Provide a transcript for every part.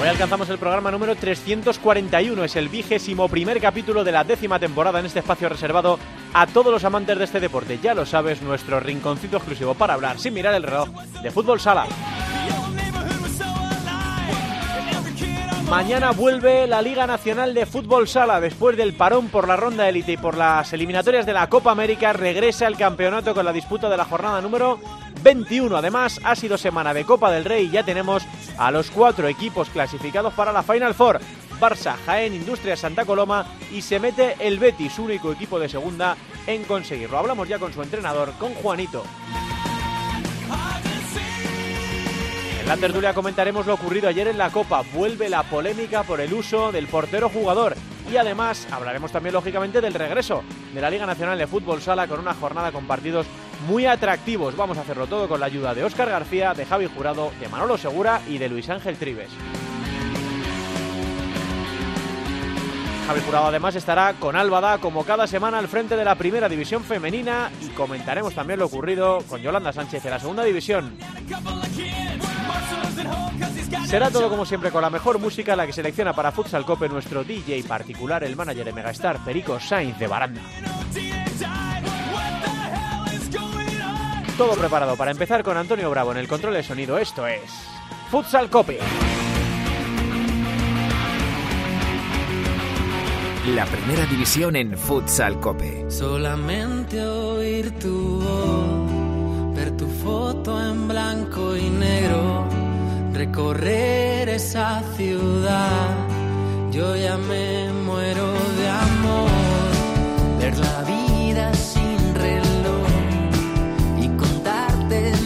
Hoy alcanzamos el programa número 341, es el vigésimo primer capítulo de la décima temporada en este espacio reservado a todos los amantes de este deporte. Ya lo sabes, nuestro rinconcito exclusivo para hablar sin mirar el reloj de fútbol sala. Mañana vuelve la Liga Nacional de Fútbol Sala. Después del parón por la ronda élite y por las eliminatorias de la Copa América, regresa el campeonato con la disputa de la jornada número 21. Además, ha sido semana de Copa del Rey y ya tenemos a los cuatro equipos clasificados para la Final Four. Barça, Jaén, Industria, Santa Coloma y se mete el Betis, único equipo de segunda en conseguirlo. Hablamos ya con su entrenador, con Juanito. En la tertulia comentaremos lo ocurrido ayer en la Copa. Vuelve la polémica por el uso del portero jugador. Y además hablaremos también, lógicamente, del regreso de la Liga Nacional de Fútbol Sala con una jornada con partidos muy atractivos. Vamos a hacerlo todo con la ayuda de Óscar García, de Javi Jurado, de Manolo Segura y de Luis Ángel Tribes. Javi Jurado además estará con Álvada como cada semana al frente de la primera división femenina y comentaremos también lo ocurrido con Yolanda Sánchez en la segunda división. Será todo como siempre con la mejor música, la que selecciona para Futsal Cope nuestro DJ particular, el manager de Megastar, Perico Sainz de Baranda. Todo preparado para empezar con Antonio Bravo en el control de sonido. Esto es Futsal Cope. La primera división en Futsal Cope. Solamente oír tu voz, ver tu foto en blanco y negro, recorrer esa ciudad. Yo ya me muero de amor, ver la vida tardes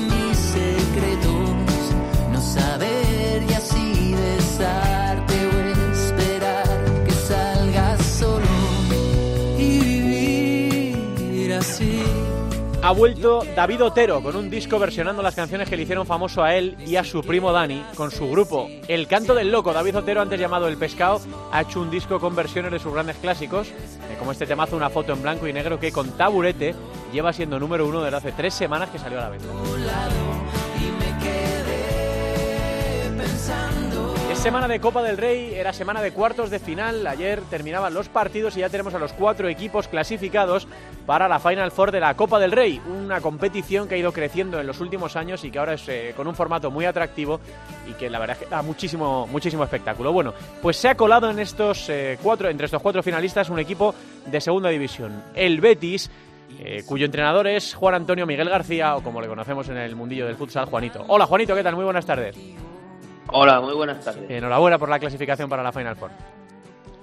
Ha vuelto David Otero con un disco versionando las canciones que le hicieron famoso a él y a su primo Dani con su grupo El Canto del Loco. David Otero, antes llamado El Pescado, ha hecho un disco con versiones de sus grandes clásicos, eh, como este temazo, una foto en blanco y negro que con taburete lleva siendo número uno desde hace tres semanas que salió a la venta. Semana de Copa del Rey, era semana de cuartos de final. Ayer terminaban los partidos y ya tenemos a los cuatro equipos clasificados para la Final Four de la Copa del Rey. Una competición que ha ido creciendo en los últimos años y que ahora es eh, con un formato muy atractivo y que la verdad da muchísimo, muchísimo espectáculo. Bueno, pues se ha colado en estos eh, cuatro, entre estos cuatro finalistas un equipo de segunda división, el Betis. eh, cuyo entrenador es Juan Antonio Miguel García, o como le conocemos en el mundillo del futsal, Juanito. Hola Juanito, ¿qué tal? Muy buenas tardes. Hola, muy buenas tardes. Enhorabuena por la clasificación para la Final Four.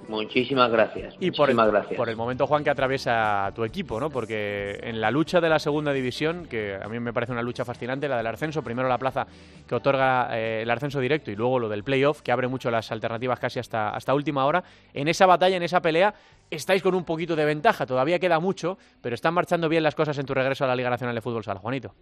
Muchísimas gracias. Y por el, gracias. por el momento, Juan, que atraviesa tu equipo, ¿no? Porque en la lucha de la segunda división, que a mí me parece una lucha fascinante, la del ascenso, primero la plaza que otorga eh, el ascenso directo y luego lo del playoff, que abre mucho las alternativas casi hasta, hasta última hora, en esa batalla, en esa pelea, estáis con un poquito de ventaja. Todavía queda mucho, pero están marchando bien las cosas en tu regreso a la Liga Nacional de Fútbol Sala, Juanito.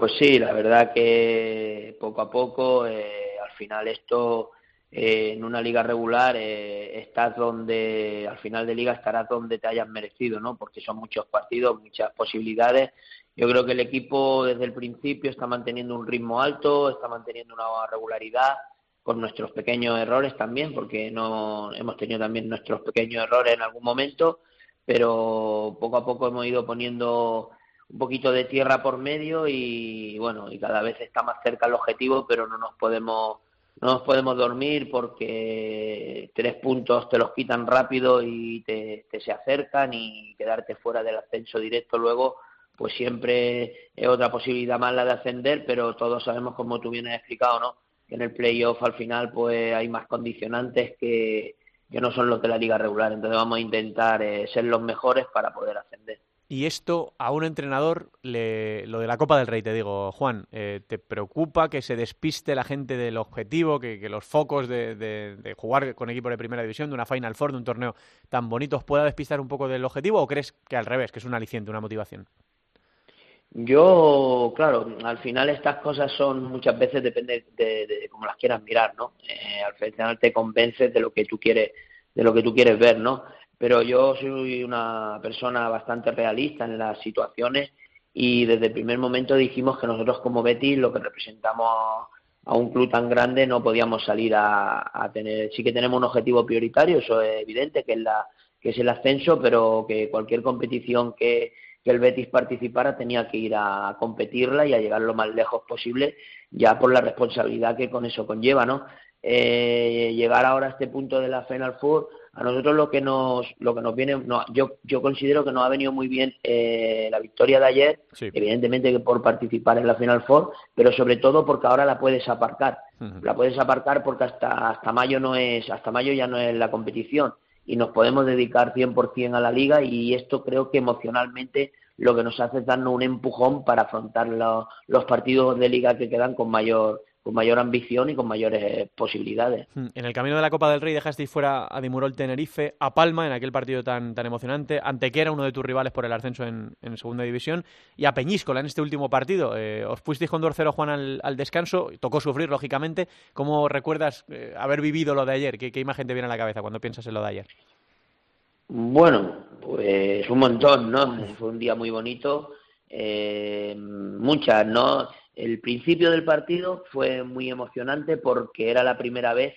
Pues sí, la verdad que poco a poco, eh, al final esto eh, en una liga regular eh, estás donde, al final de liga estarás donde te hayas merecido, ¿no? Porque son muchos partidos, muchas posibilidades. Yo creo que el equipo desde el principio está manteniendo un ritmo alto, está manteniendo una regularidad con nuestros pequeños errores también, porque no hemos tenido también nuestros pequeños errores en algún momento, pero poco a poco hemos ido poniendo un poquito de tierra por medio y bueno, y cada vez está más cerca el objetivo, pero no nos podemos no nos podemos dormir porque tres puntos te los quitan rápido y te, se acercan y quedarte fuera del ascenso directo luego pues siempre es otra posibilidad más la de ascender, pero todos sabemos como tú bien has explicado, ¿no? Que en el playoff al final pues hay más condicionantes que, que no son los de la liga regular, entonces vamos a intentar eh, ser los mejores para poder ascender. Y esto a un entrenador, le, lo de la Copa del Rey, te digo, Juan, eh, ¿te preocupa que se despiste la gente del objetivo, que, los focos de, jugar con equipos de primera división, de una Final Four, de un torneo tan bonito, pueda despistar un poco del objetivo o crees que al revés, que es un aliciente, una motivación? Yo, claro, al final estas cosas son muchas veces depende de, cómo las quieras mirar, ¿no? Eh, al final te convences de lo que tú quieres, de lo que tú quieres ver, ¿no? Pero yo soy una persona bastante realista en las situaciones y desde el primer momento dijimos que nosotros como Betis, lo que representamos a un club tan grande, no podíamos salir a, tener, sí que tenemos un objetivo prioritario, eso es evidente, que es, la, que es el ascenso, pero que cualquier competición que, que el Betis participara tenía que ir a competirla y a llegar lo más lejos posible, ya por la responsabilidad que con eso conlleva, ¿no? Eh, llegar ahora a este punto de la Final Four a nosotros lo que nos lo que nos viene no, yo yo considero que nos ha venido muy bien eh, la victoria de ayer evidentemente que por participar en la final four pero sobre todo porque ahora la puedes aparcar. La puedes aparcar porque hasta hasta mayo no es hasta mayo ya no es la competición. Y nos podemos dedicar 100% a la liga y esto creo que emocionalmente lo que nos hace es darnos un empujón para afrontar los partidos de liga que quedan con mayor con mayor ambición y con mayores posibilidades. Hmm. En el camino de la Copa del Rey dejasteis fuera a Dimurol Tenerife, a Palma en aquel partido tan, tan emocionante, Antequera, uno de tus rivales por el ascenso en, Segunda División, y a Peñíscola en este último partido. Eh, os fuisteis con 2-0 Juan al, descanso, tocó sufrir lógicamente. ¿Cómo recuerdas eh, haber vivido lo de ayer? ¿Qué, imagen te viene a la cabeza cuando piensas en lo de ayer? Bueno, pues un montón, ¿no? Fue un día muy bonito, eh, muchas, ¿no? El principio del partido fue muy emocionante porque era la primera vez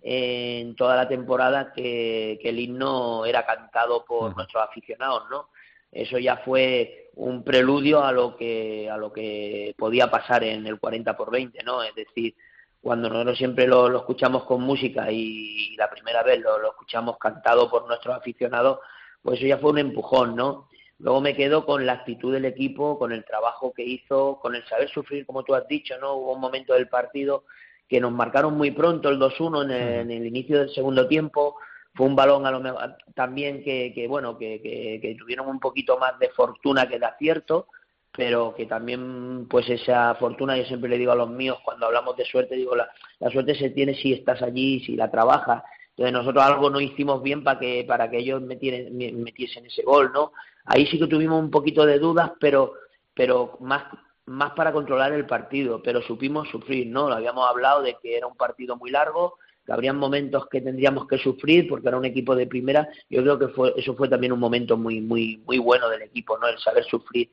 en toda la temporada que, el himno era cantado por nuestros aficionados, ¿no? Eso ya fue un preludio a lo que a lo que podía pasar en el 40 por 20, ¿no? Es decir, cuando nosotros siempre lo, escuchamos con música y, la primera vez lo, lo, escuchamos cantado por nuestros aficionados, pues eso ya fue un empujón, ¿no? Luego me quedo con la actitud del equipo, con el trabajo que hizo, con el saber sufrir, como tú has dicho, ¿no? Hubo un momento del partido que nos marcaron muy pronto el 2-1 en, el inicio del segundo tiempo. Fue un balón a lo mejor también que, que bueno, que, que, tuvieron un poquito más de fortuna que de acierto, pero que también, pues esa fortuna, yo siempre le digo a los míos, cuando hablamos de suerte, digo, la, suerte se tiene si estás allí, si la trabajas. Entonces nosotros algo no hicimos bien para que, para que ellos metiesen ese gol, ¿no? Ahí sí que tuvimos un poquito de dudas, pero, pero más, más para controlar el partido, pero supimos sufrir, ¿no? Lo habíamos hablado de que era un partido muy largo, que habrían momentos que tendríamos que sufrir porque era un equipo de primera. Yo creo que fue, eso fue también un momento muy, muy, muy bueno del equipo, ¿no? El saber sufrir.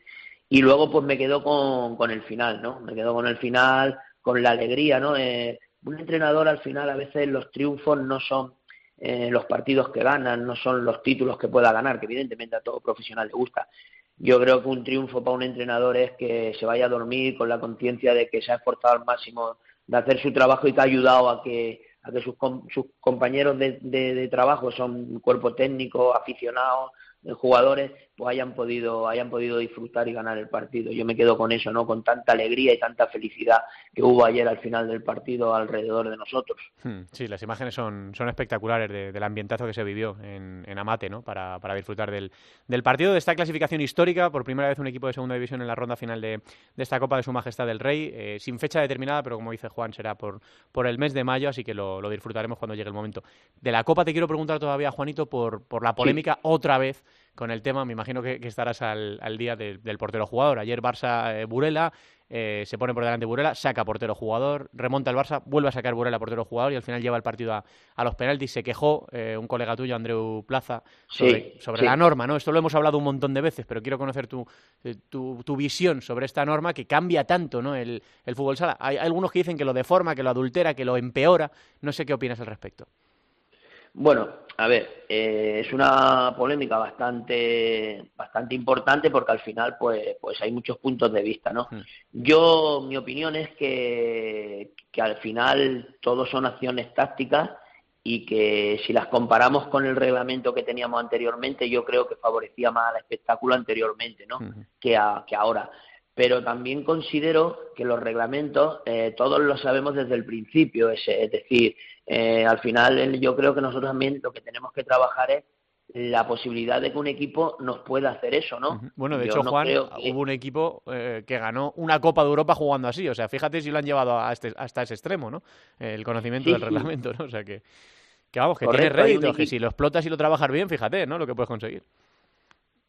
Y luego pues me quedo con, con el final, ¿no? Me quedo con el final, con la alegría, ¿no? Eh, un entrenador al final a veces los triunfos no son eh, los partidos que ganan, no son los títulos que pueda ganar, que evidentemente a todo profesional le gusta. Yo creo que un triunfo para un entrenador es que se vaya a dormir con la conciencia de que se ha esforzado al máximo de hacer su trabajo y que ha ayudado a que, a que sus, sus compañeros de, de trabajo son cuerpo técnico, aficionados, jugadores pues hayan podido hayan podido disfrutar y ganar el partido. Yo me quedo con eso, ¿no? Con tanta alegría y tanta felicidad que hubo ayer al final del partido alrededor de nosotros. Hmm, sí, las imágenes son, son espectaculares del ambientazo que se vivió en, Amate, ¿no? Para, para disfrutar del, del, partido de esta clasificación histórica, por primera vez un equipo de segunda división en la ronda final de, de esta Copa de Su Majestad del Rey, eh, sin fecha determinada, pero como dice Juan, será por, por el mes de mayo, así que lo, lo, disfrutaremos cuando llegue el momento. De la Copa te quiero preguntar todavía, Juanito, por, por la polémica otra vez con el tema. Me imagino que, estarás al, día del portero jugador. Ayer Barça eh, Burela eh, se pone por delante Burela, saca portero jugador, remonta el Barça, vuelve a sacar Burela portero jugador y al final lleva el partido a, los penaltis. Se quejó eh, un colega tuyo, Andreu Plaza, sobre, la norma. ¿no? Esto lo hemos hablado un montón de veces, pero quiero conocer tu, tu, visión sobre esta norma que cambia tanto ¿no? el, el fútbol sala. Hay, hay algunos que dicen que lo deforma, que lo adultera, que lo empeora. No sé qué opinas al respecto. Bueno, a ver, eh, es una polémica bastante, bastante importante porque al final, pues, pues hay muchos puntos de vista, ¿no? Hmm. Yo, mi opinión es que, que al final todos son acciones tácticas y que si las comparamos con el reglamento que teníamos anteriormente, yo creo que favorecía más al espectáculo anteriormente, ¿no? Que, a, que ahora pero también considero que los reglamentos eh, todos los sabemos desde el principio, es, decir, eh, al final yo creo que nosotros también lo que tenemos que trabajar es la posibilidad de que un equipo nos pueda hacer eso, ¿no? Bueno, de hecho, Juan, hubo un equipo eh, que ganó una Copa de Europa jugando así. O sea, fíjate si lo han llevado a este, hasta ese extremo, ¿no? El conocimiento del reglamento, ¿no? O sea, que, que vamos, que tiene rédito, que si lo explotas y lo trabajas bien, fíjate, ¿no? Lo que puedes conseguir.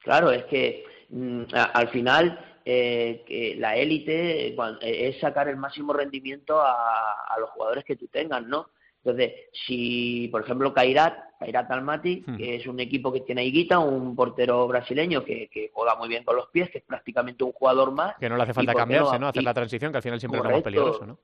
Claro, es que mm, al final eh, que la élite eh, es sacar el máximo rendimiento a, a los jugadores que tú tengas, ¿no? Entonces, si, por ejemplo, Kairat, Kairat Almaty, hmm. que es un equipo que tiene a Higuita, un portero brasileño que, juega muy bien con los pies, que es prácticamente un jugador más. Que no le hace falta cambiarse, no, Hacer la transición, que al final siempre es más peligroso, ¿no?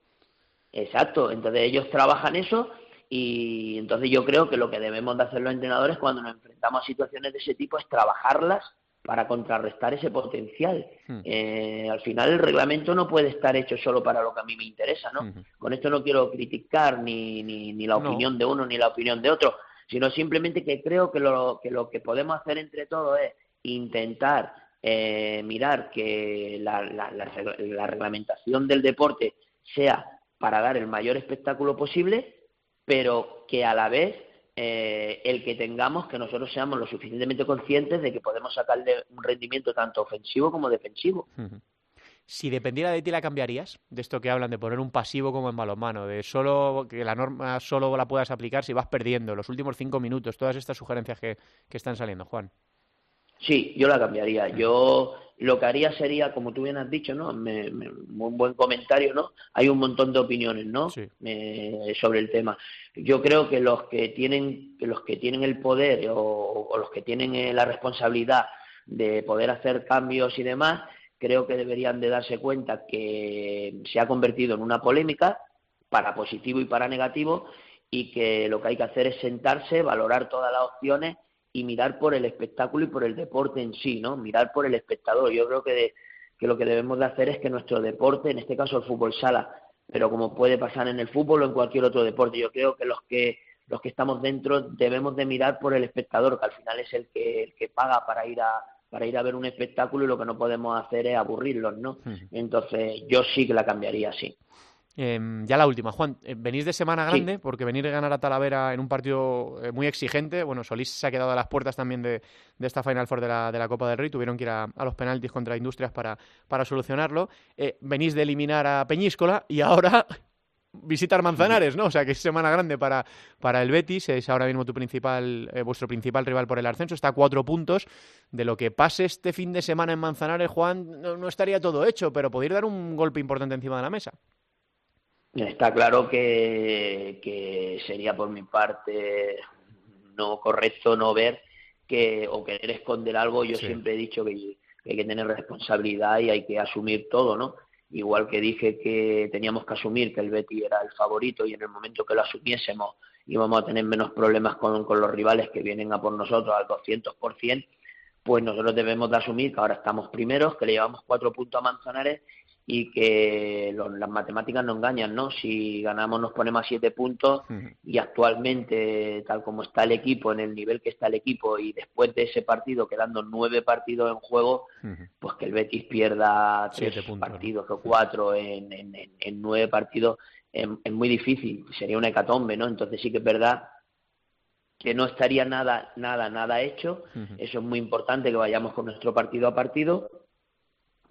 Exacto, entonces ellos trabajan eso y entonces yo creo que lo que debemos de hacer los entrenadores cuando nos enfrentamos a situaciones de ese tipo es trabajarlas para contrarrestar ese potencial. Hmm. Eh, al final el reglamento no puede estar hecho solo para lo que a mí me interesa, ¿no? Con esto no quiero criticar ni, ni, ni la opinión de uno ni la opinión de otro, sino simplemente que creo que lo que, lo que podemos hacer entre todos es intentar eh, mirar que la, la, la reglamentación del deporte sea para dar el mayor espectáculo posible, pero que a la vez eh, el que tengamos que nosotros seamos lo suficientemente conscientes de que podemos sacarle un rendimiento tanto ofensivo como defensivo. Si dependiera de ti, ¿la cambiarías? De esto que hablan de poner un pasivo como en balonmano, de solo que la norma solo la puedas aplicar si vas perdiendo los últimos cinco minutos, todas estas sugerencias que, que están saliendo, Juan. Sí, yo la cambiaría. Yo lo que haría sería, como tú bien has dicho, ¿no? un buen comentario, ¿no? Hay un montón de opiniones, ¿no? sobre el tema. Yo creo que los que tienen, los que tienen el poder o, los que tienen eh, la responsabilidad de poder hacer cambios y demás, creo que deberían de darse cuenta que se ha convertido en una polémica para positivo y para negativo y que lo que hay que hacer es sentarse, valorar todas las opciones y mirar por el espectáculo y por el deporte en sí, ¿no? Mirar por el espectador. Yo creo que, que lo que debemos de hacer es que nuestro deporte, en este caso el fútbol sala, pero como puede pasar en el fútbol o en cualquier otro deporte, yo creo que los que los que estamos dentro debemos de mirar por el espectador, que al final es el que, el que paga para ir a para ir a ver un espectáculo y lo que no podemos hacer es aburrirlos, ¿no? Entonces yo sí que la cambiaría así. Em, ya la última, Juan, eh, venís de semana grande porque venir a ganar a Talavera en un partido eh, muy exigente. Bueno, Solís se ha quedado a las puertas también de, esta Final Four de la, de la, Copa del Rey. Tuvieron que ir a, los penaltis contra Industrias para, para solucionarlo. Eh, venís de eliminar a Peñíscola y ahora visitar Manzanares, ¿no? O sea que es semana grande para, para el Betis, es ahora mismo tu principal, vuestro principal rival por el ascenso, está a cuatro puntos. De lo que pase este fin de semana en Manzanares, Juan, no, no estaría todo hecho, pero podría dar un golpe importante encima de la mesa. Está claro que, que sería por mi parte no correcto no ver que o querer esconder algo. Yo siempre he dicho que, hay que tener responsabilidad y hay que asumir todo, ¿no? Igual que dije que teníamos que asumir que el Betty era el favorito y en el momento que lo asumiésemos íbamos a tener menos problemas con, con los rivales que vienen a por nosotros al 200%, pues nosotros debemos de asumir que ahora estamos primeros, que le llevamos cuatro puntos a Manzanares y que las matemáticas no engañan, ¿no? Si ganamos nos ponemos a siete puntos y actualmente, tal como está el equipo, en el nivel que está el equipo y después de ese partido quedando nueve partidos en juego, pues que el Betis pierda tres partidos o cuatro en, en, nueve partidos es, muy difícil, sería una hecatombe, ¿no? Entonces sí que es verdad que no estaría nada, nada, nada hecho. Eso es muy importante que vayamos con nuestro partido a partido,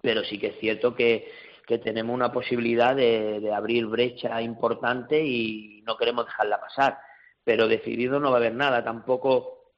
pero sí que es cierto que que tenemos una posibilidad de, abrir brecha importante y no queremos dejarla pasar. Pero decidido no va a haber nada, tampoco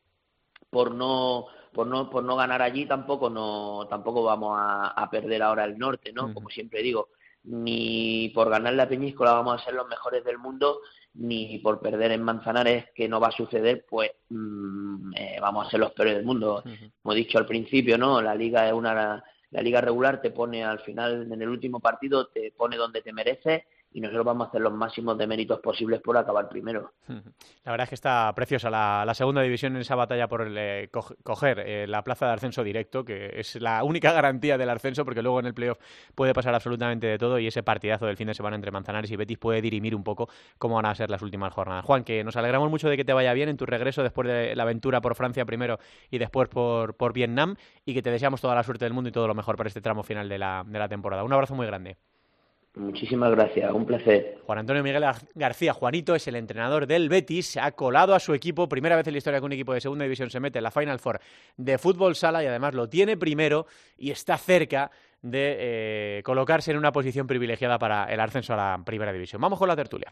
por no por no por no ganar allí tampoco no tampoco vamos a, perder ahora el norte, ¿no? Como siempre digo, ni por ganar la Peñíscola vamos a ser los mejores del mundo, ni por perder en Manzanares, que no va a suceder, pues mm, eh, vamos a ser los peores del mundo. Como he dicho al principio, ¿no? La liga es una la liga regular te pone al final, en el último partido, te pone donde te mereces y nosotros vamos a hacer los máximos de méritos posibles por acabar primero. La verdad es que está preciosa la, segunda división en esa batalla por eh, coger eh, la plaza de ascenso directo, que es la única garantía del ascenso, porque luego en el playoff puede pasar absolutamente de todo y ese partidazo del fin de semana entre Manzanares y Betis puede dirimir un poco cómo van a ser las últimas jornadas. Juan, que nos alegramos mucho de que te vaya bien en tu regreso después de la aventura por Francia primero y después por, por Vietnam y que te deseamos toda la suerte del mundo y todo lo mejor para este tramo final de la, de la temporada. Un abrazo muy grande. Muchísimas gracias, un placer. Juan Antonio Miguel García, Juanito es el entrenador del Betis, ha colado a su equipo, primera vez en la historia que un equipo de segunda división se mete en la Final Four de fútbol sala y además lo tiene primero y está cerca de eh, colocarse en una posición privilegiada para el ascenso a la primera división. Vamos con la tertulia.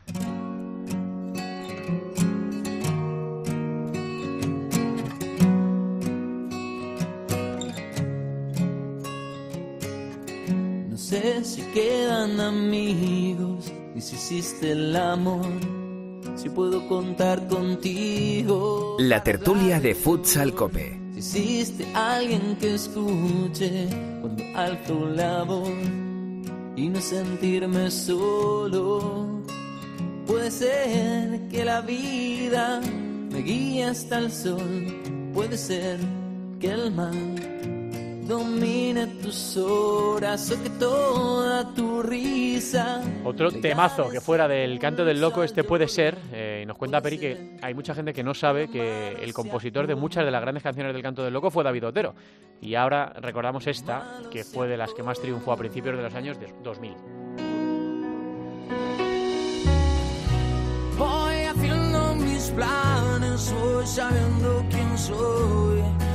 Sé si quedan amigos y si hiciste el amor, si puedo contar contigo. La tertulia de Futsal Cope. Si hiciste alguien que escuche cuando alto la voz y no sentirme solo. Puede ser que la vida me guíe hasta el sol, puede ser que el mar domine tus horas o que toda tu risa. Otro temazo que fuera del canto del loco, este puede ser. Eh, y nos cuenta Peri que hay mucha gente que no sabe que el compositor de muchas de las grandes canciones del canto del loco fue David Otero. Y ahora recordamos esta, que fue de las que más triunfó a principios de los años 2000. Voy haciendo mis planes, voy sabiendo quién soy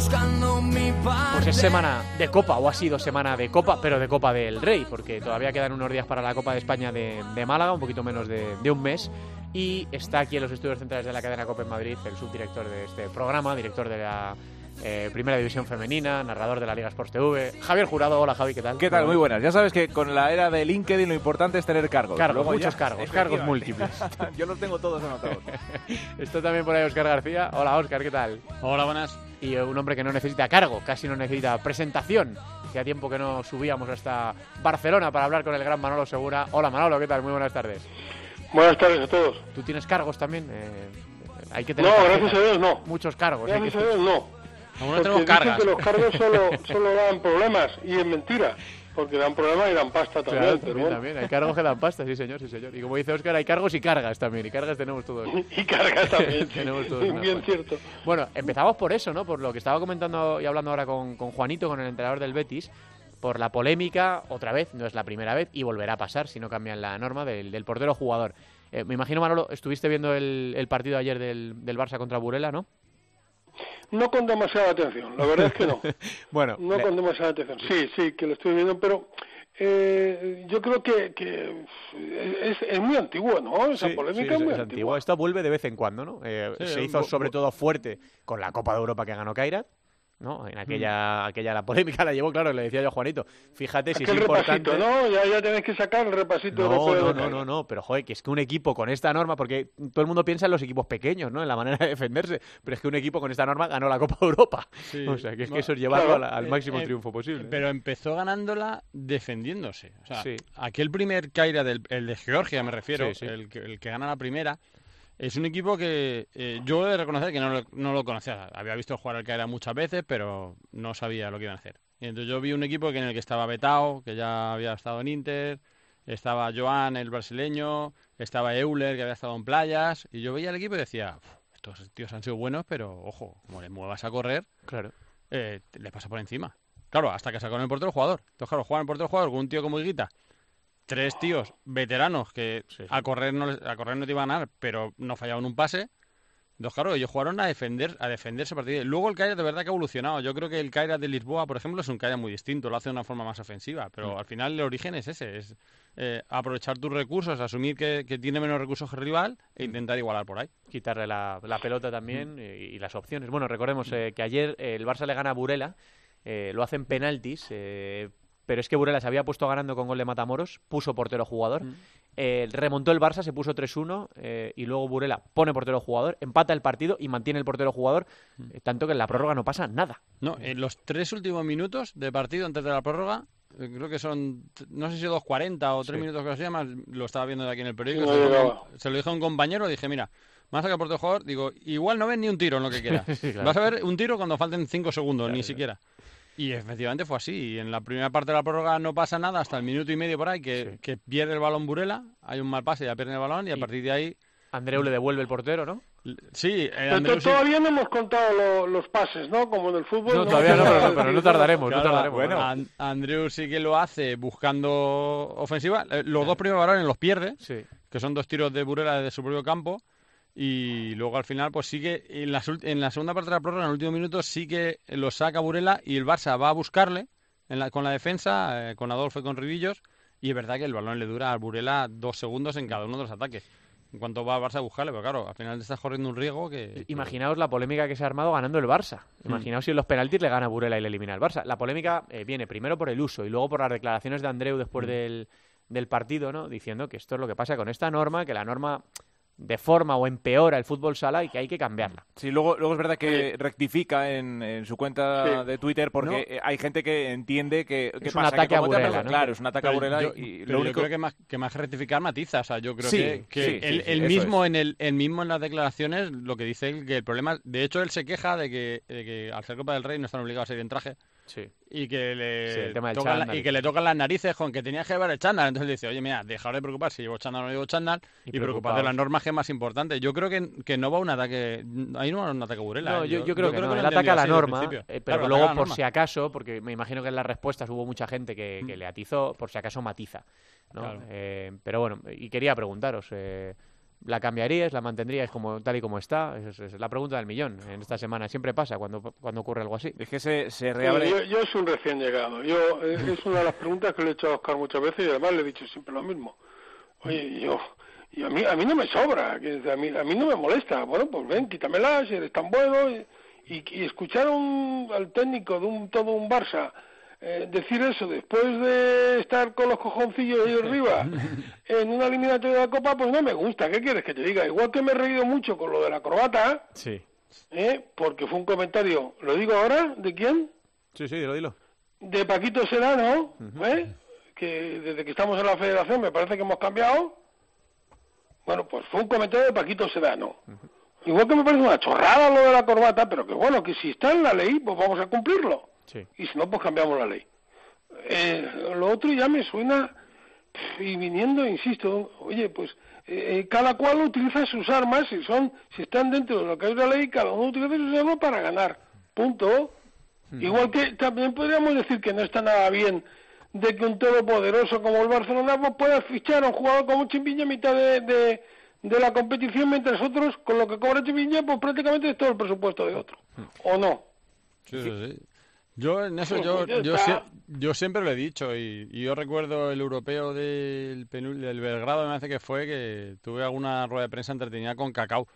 buscando mi Pues es semana de Copa, o ha sido semana de Copa, pero de Copa del Rey, porque todavía quedan unos días para la Copa de España de, Málaga, un poquito menos de, un mes. Y está aquí en los estudios centrales de la cadena Copa en Madrid el subdirector de este programa, director de la eh, Primera División Femenina, narrador de la Liga Sports TV. Javier Jurado, hola Javi, ¿qué tal? ¿Qué tal? Muy buenas. Ya sabes que con la era de LinkedIn lo importante es tener cargos. Cargos, muchos cargos, cargos múltiples. Yo los tengo todos anotados. Esto también por ahí Oscar García. Hola Oscar, ¿qué tal? Hola, buenas y un hombre que no necesita cargo, casi no necesita presentación. Hacía tiempo que no subíamos hasta Barcelona para hablar con el gran Manolo Segura. Hola Manolo, ¿qué tal? Muy buenas tardes. Buenas tardes a todos. ¿Tú tienes cargos también? Eh, hay que tener no, gracias a Dios no. Muchos cargos. Gracias a Dios no. No tenemos cargas. que los cargos solo, solo dan problemas y es mentira. Porque dan problemas y dan pasta también. también, hay cargos que dan pasta, sí señor, sí señor. Y como dice Oscar, hay cargos y cargas también. Y cargas tenemos todos. y cargas también. tenemos todos. Bien cierto. Bueno, empezamos por eso, ¿no? Por lo que estaba comentando y hablando ahora con, con Juanito, con el entrenador del Betis por la polémica, otra vez, no es la primera vez y volverá a pasar si no cambian la norma del, del portero jugador. Eh, me imagino, Manolo, estuviste viendo el, el partido ayer del, del Barça contra Burela, ¿no? No con demasiada atención, la verdad es que no. bueno, no con demasiada atención. Sí, sí, que lo estoy viendo, pero eh, yo creo que, que es, es, muy antiguo, ¿no? Esa polémica es, muy antigua. Esto vuelve de vez en cuando, ¿no? Eh, se hizo sobre todo fuerte con la Copa de Europa que ganó Kairat ¿no? En aquella, mm. aquella la polémica la llevó, claro, le decía yo a Juanito, fíjate si es importante... ¿no? Ya, ya tenés que sacar el repasito. No, no, no, no, no, pero joder, que es que un equipo con esta norma, porque todo el mundo piensa en los equipos pequeños, ¿no? En la manera de defenderse, pero es que un equipo con esta norma ganó la Copa Europa. O sea, que es que eso es llevarlo al, máximo eh, triunfo posible. Pero empezó ganándola defendiéndose. O sea, aquel primer Kaira, del, el de Georgia me refiero, el, el que gana la primera es un equipo que eh, yo he de reconocer que no lo, no lo conocía. Había visto jugar al Caera muchas veces, pero no sabía lo que iban a hacer. Y entonces yo vi un equipo en el que estaba Betao, que ya había estado en Inter, estaba Joan, el brasileño, estaba Euler, que había estado en playas, y yo veía el equipo y decía, estos tíos han sido buenos, pero ojo, como les muevas a correr, claro, eh, les pasa por encima. Claro, hasta que sacó en el portero jugador. Entonces, claro, jugar en el portero jugador con un tío como Higuita, tres tíos veteranos que a correr no a correr no te iban a ganar, pero no fallaban un pase. Entonces, claro, ellos jugaron a defender, a defenderse partido. Luego el Caira de verdad que ha evolucionado. Yo creo que el Caira de Lisboa, por ejemplo, es un Caira muy distinto, lo hace de una forma más ofensiva, pero mm. al final el origen es ese, es eh, aprovechar tus recursos, asumir que, tiene menos recursos que el rival e mm. intentar igualar por ahí. Quitarle la, pelota también mm. y, las opciones. Bueno, recordemos eh, que ayer el Barça le gana a Burela, eh, lo hacen penaltis, pero es que Burela se había puesto ganando con gol de Matamoros, puso portero jugador, mm. eh, remontó el Barça, se puso 3-1 eh, y luego Burela pone portero jugador, empata el partido y mantiene el portero jugador, mm. eh, tanto que en la prórroga no pasa nada. No, en los tres últimos minutos de partido antes de la prórroga, creo que son, no sé si 2.40 o 3 minutos que se llama, lo estaba viendo de aquí en el periódico, se, lo, dijo a un compañero, dije, mira, más que portero jugador, digo, igual no ves ni un tiro en lo que queda. Vas a ver un tiro cuando falten 5 segundos, ni siquiera. Y efectivamente fue así. Y en la primera parte de la prórroga no pasa nada hasta el minuto y medio por ahí que, que pierde el balón Burela, hay un mal pase, ya pierde el balón y a partir de ahí Andreu le devuelve el portero, ¿no? Sí, eh, Andreu, todavía no hemos contado los pases, ¿no? Como en el fútbol. No, todavía no, pero, no tardaremos. no tardaremos. Bueno, Andreu sí que lo hace buscando ofensiva. Eh, los dos primeros balones los pierde, sí. que son dos tiros de Burela desde su propio campo. Y luego al final, pues sigue en la, en la segunda parte de la prórroga, en el último minuto, sí que lo saca Burela y el Barça va a buscarle con la defensa, eh, con Adolfo y con Ribillos. Y es verdad que el balón le dura a Burela dos segundos en cada uno de los ataques en cuanto va a Barça a buscarle, pero claro, al final te estás corriendo un riesgo que... Imaginaos la polémica que se ha armado ganando el Barça. Hmm. Imaginaos si en los penaltis le gana Burela y le elimina el Barça. La polémica eh, viene primero por el uso y luego por las declaraciones de Andreu después hmm. del, del partido, ¿no? Diciendo que esto es lo que pasa con esta norma, que la norma deforma o empeora el fútbol sala y que hay que cambiarla. Sí, luego, luego es verdad que rectifica en, su cuenta de Twitter porque hay gente que entiende que, es un ataque a Burela, Claro, es un ataque a Burela y lo único... yo creo que más que más rectificar matiza, o sea, yo creo que, el, mismo en el, mismo en las declaraciones lo que dice que el problema, de hecho él se queja de que, de que al ser Copa del Rey no están obligados a ir en traje. Y que le tocan, y que le tocan las narices con que tenía que llevar el chándal. Entonces le dice, oye, mira, dejar de preocupar si llevo chándal o no llevo chándal y, y de las normas que es más importante. Yo creo que, que no va un ataque, ahí no va un ataque burela. No, ¿eh? yo, yo, creo, que, no, él ataca la norma, eh, pero luego por si acaso, porque me imagino que en las respuestas hubo mucha gente que, que mm. le atizó, por si acaso matiza. ¿no? Eh, pero bueno, y quería preguntaros, eh, ¿La cambiarías? ¿La mantendrías como, tal y como está? Es, es, la pregunta del millón en esta semana. Siempre pasa cuando, cuando ocurre algo así. Es que se, se reabre... yo, yo, soy un recién llegado. Yo, eh, es una de las preguntas que le he hecho a Oscar muchas veces y además le he dicho siempre lo mismo. Oye, yo... Y a mí, a mí no me sobra, a mí, a mí no me molesta. Bueno, pues ven, quítamela, si eres tan bueno. Y, y, escuchar al técnico de un todo un Barça eh, decir eso después de estar con los cojoncillos ahí arriba en una eliminatoria de la Copa, pues no me gusta. ¿Qué quieres que te diga? Igual que me he reído mucho con lo de la corbata, sí. ¿eh? porque fue un comentario, ¿lo digo ahora? ¿De quién? Sí, sí, dilo, dilo. De Paquito Serano, ¿eh? que desde que estamos en la federación me parece que hemos cambiado. Bueno, pues fue un comentario de Paquito Serano. Igual que me parece una chorrada lo de la corbata, pero que bueno, que si está en la ley, pues vamos a cumplirlo. Y si no, pues cambiamos la ley. Eh, lo otro ya me suena, y viniendo, insisto, oye, pues eh, eh, cada cual utiliza sus armas, si son, si están dentro de lo que hay la ley, cada uno utiliza sus armas para ganar. Punto. Igual que también podríamos decir que no está nada bien de que un todopoderoso como el Barcelona pues, pueda fichar a un jugador como Chimpiña a mitad de, de, la competición, mientras otros, con lo que cobra Chimpiña, pues prácticamente es todo el presupuesto de otro. ¿O no? Sí, sí, sí. Yo en eso yo, yo, yo, siempre lo he dicho y, yo recuerdo el europeo del, del Belgrado, me hace que fue que tuve alguna rueda de prensa entretenida con Cacao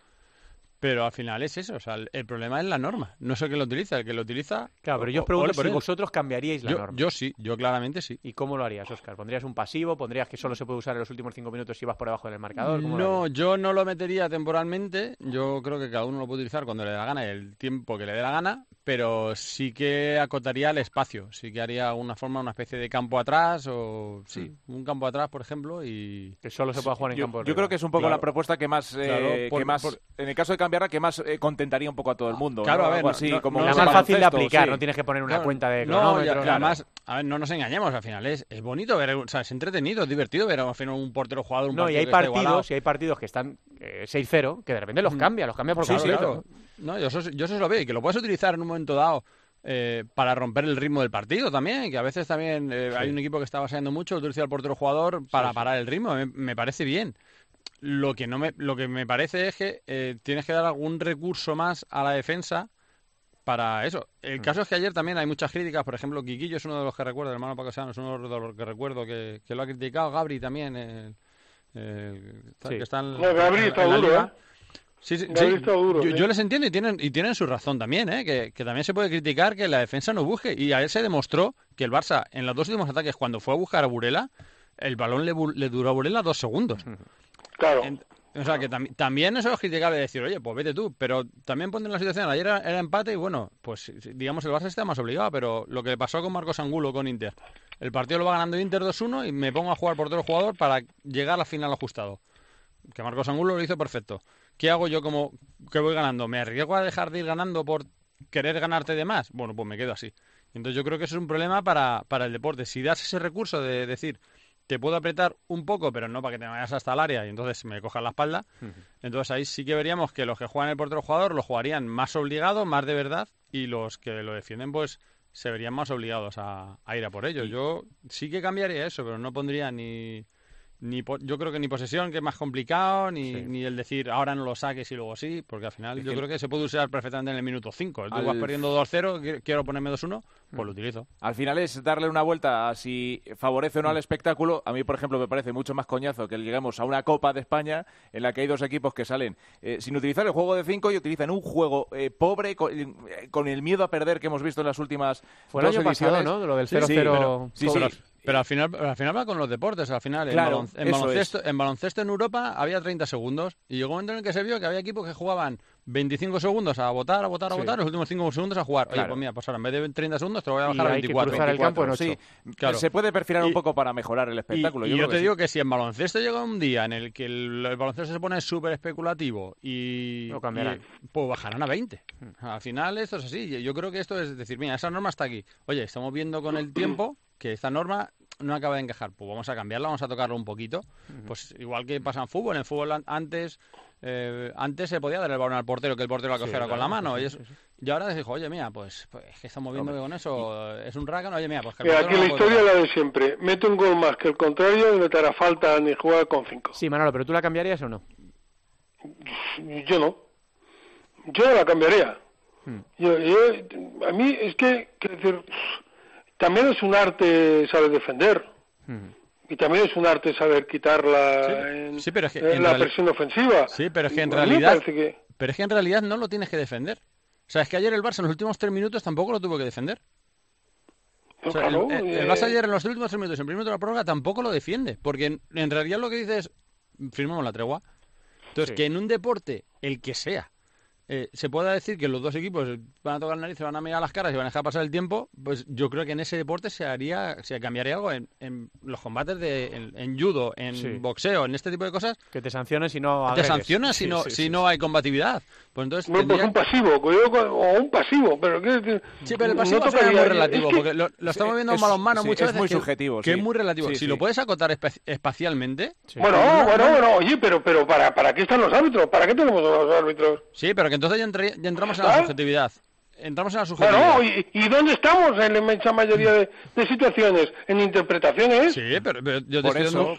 pero al final es eso, o sea, el, problema es la norma, no es el que lo utiliza, el que lo utiliza... Claro, pero yo os pregunto si vosotros cambiaríais la norma. Yo sí, yo claramente sí. ¿Y cómo lo harías, Oscar? ¿Pondrías un pasivo? ¿Pondrías que solo se puede usar en los últimos cinco minutos si vas por debajo del marcador? No, yo no lo metería temporalmente, yo creo que cada uno lo puede utilizar cuando le dé la gana y el tiempo que le dé la gana, pero sí que acotaría el espacio, sí que haría alguna forma, una especie de campo atrás o sí, mm. un campo atrás, por ejemplo, y... Que solo se pueda jugar en yo, campo Yo creo que es un poco la propuesta que más... Eh, que más en el caso de cambiarla, que más... Eh, contentaría un poco a todo el mundo. Claro, a ver, no, como es más fácil de aplicar, no tienes que poner una cuenta de cronómetro. No, además, a ver, no nos engañemos, al final es, es bonito ver, o sea, es entretenido, es divertido ver al final un portero jugador, un No, y hay partidos, y hay partidos que están eh, 6-0, que de repente los cambia, los cambia por completo. No, yo eso, yo eso lo veo, y que lo puedes utilizar en un momento dado eh, para romper el ritmo del partido también, que a veces también eh, hay un equipo que está baseando mucho, utiliza el portero jugador para parar el ritmo, me, parece bien. Lo que no me, lo que me parece es que eh, tienes que dar algún recurso más a la defensa para eso. El mm. caso es que ayer también hay muchas críticas, por ejemplo, Quiquillo es uno de los que recuerdo, el hermano Paco es uno de los que recuerdo que, lo ha criticado, Gabri también, el, que está en, Gabri está duro, ¿eh? Sí, sí, yo, les entiendo y tienen, y tienen su razón también, ¿eh? que, que, también se puede criticar que la defensa no busque. Y a él se demostró que el Barça, en los dos últimos ataques, cuando fue a buscar a Burela, el balón le, le duró a Burela dos segundos. Claro. o sea, que también eso es criticable decir, oye, pues vete tú. Pero también ponen la situación, ayer era, empate y bueno, pues digamos el Barça está más obligado, pero lo que pasó con Marcos Angulo, con Inter. El partido lo va ganando Inter 2-1 y me pongo a jugar por otro jugador para llegar a la final ajustado. Que Marcos Angulo lo hizo perfecto. ¿Qué hago yo como que voy ganando? ¿Me arriesgo a dejar de ir ganando por querer ganarte de más? Bueno, pues me quedo así. Entonces yo creo que eso es un problema para, para el deporte. Si das ese recurso de decir, te puedo apretar un poco, pero no para que te vayas hasta el área y entonces me cojas la espalda. Entonces ahí sí que veríamos que los que juegan el portero jugador lo jugarían más obligado, más de verdad, y los que lo defienden, pues se verían más obligados a, a ir a por ello. Yo sí que cambiaría eso, pero no pondría ni ni yo creo que ni posesión, que es más complicado, ni, ni el decir ahora no lo saques y luego sí, porque al final yo creo que se puede usar perfectamente en el minuto 5. Tú vas perdiendo 2-0, quiero ponerme 2-1, pues lo utilizo. Al final es darle una vuelta a si favorece o no al espectáculo. A mí, por ejemplo, me parece mucho más coñazo que lleguemos a una Copa de España en la que hay dos equipos que salen eh, sin utilizar el juego de 5 y utilizan un juego eh, pobre eh, con, el miedo a perder que hemos visto en las últimas Fue el año pasado, ¿no? Lo del 0-0. sí, sí, pero al final, al final va con los deportes, al final. en, baloncesto, en baloncesto en Europa había 30 segundos y llegó un momento en el que se vio que había equipos que jugaban 25 segundos a votar, a votar, a votar, los últimos 5 segundos a jugar. Oye, pues mira, pues ahora en vez de 30 segundos te lo voy a bajar a 24. Que el campo en 8. Sí, claro. Se puede perfilar un poco para mejorar el espectáculo. Y yo, te digo que si en baloncesto llega un día en el que el, baloncesto se pone súper especulativo y, no cambiarán. pues bajarán a 20. Hmm. Al final esto es así. Yo creo que esto es decir, mira, esa norma está aquí. Oye, estamos viendo con el tiempo que esta norma no acaba de encajar, pues vamos a cambiarla, vamos a tocarlo un poquito. Pues igual que pasa en fútbol, en el fútbol antes eh, antes se podía dar el balón al portero que el portero la cogiera con la mano. y, y, ahora dijo, oye, mira, pues, pues que estamos viendo que con eso es un rácano, oye, mira, pues que aquí la historia es la de siempre. Mete un gol más que el contrario y no te hará falta ni jugar con cinco. Sí, Manolo, pero ¿tú la cambiarías o no? Yo no. Yo la cambiaría. Hmm. Yo, a mí es que, decir, también es un arte saber defender. Y también es un arte saber quitarla en, la presión ofensiva. Sí, pero es que en realidad, pero es que en realidad no lo tienes que defender. O sea, es que ayer el Barça en los últimos tres minutos tampoco lo tuvo que defender. el, Barça ayer en los últimos tres minutos, en primer minuto de la prórroga, tampoco lo defiende. Porque en, realidad lo que dice es, firmamos la tregua. Entonces, que en un deporte, el que sea, eh, se pueda decir que los dos equipos van a tocar la nariz, se van a mirar las caras y van a dejar pasar el tiempo, pues yo creo que en ese deporte se haría, se cambiaría algo en, los combates de en, judo, en boxeo, en este tipo de cosas. Que te sanciones si no Te sancionas si no si no hay combatividad. Pues entonces pues un pasivo, o un pasivo, pero Sí, pero el pasivo es muy relativo, porque lo, estamos viendo en balonmano muchas veces muy subjetivo, que es muy relativo. si lo puedes acotar espacialmente. Bueno, bueno, bueno, oye, pero pero para para qué están los árbitros? ¿Para qué tenemos los árbitros? Sí, pero que entonces ya, entramos en la subjetividad. Entramos en la subjetividad. Bueno, ¿y, dónde estamos en la inmensa mayoría de, situaciones? ¿En interpretaciones? Sí, pero, yo te estoy dando,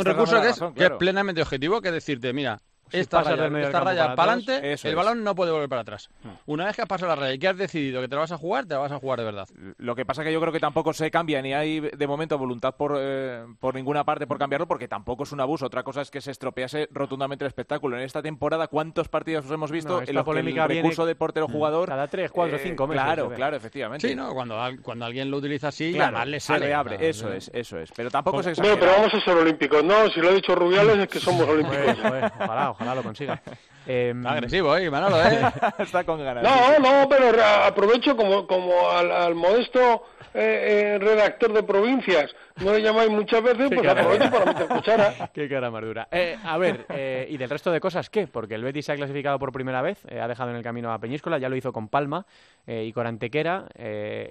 un recurso que, es, plenamente objetivo, que es decirte, mira, esta raya, para adelante, el balón no puede volver para atrás. Hmm. Una vez que has pasado la raya y que has decidido que te la vas a jugar, te la vas a jugar de verdad. Lo que pasa que yo creo que tampoco se cambia ni hay de momento voluntad por, eh, por ninguna parte por cambiarlo porque tampoco es un abuso. Otra cosa es que se estropease rotundamente el espectáculo. En esta temporada, ¿cuántos partidos hemos visto en los polémica que el recurso de portero-jugador... Cada tres, cuatro, eh, cinco meses. Claro, claro, efectivamente. Sí, ¿no? Cuando, cuando alguien lo utiliza así, claro, le sale. abre. eso es, eso es. Pero tampoco es exagerado. pero vamos a ser olímpicos, ¿no? Si lo ha dicho Rubiales es que somos olímpicos. ojalá, ojalá lo consiga. Em, agresivo, ¿eh, Manolo? ¿eh? Está con ganas. No, no, pero aprovecho como, como al, modesto eh, eh, redactor de provincias no le llamáis muchas veces, pues aprovecho para meter cuchara. Qué cara más dura. Eh, a ver, eh, ¿y del resto de cosas qué? Porque el Betis se ha clasificado por primera vez, eh, ha dejado en el camino a Peñíscola, ya lo hizo con Palma y con Antequera,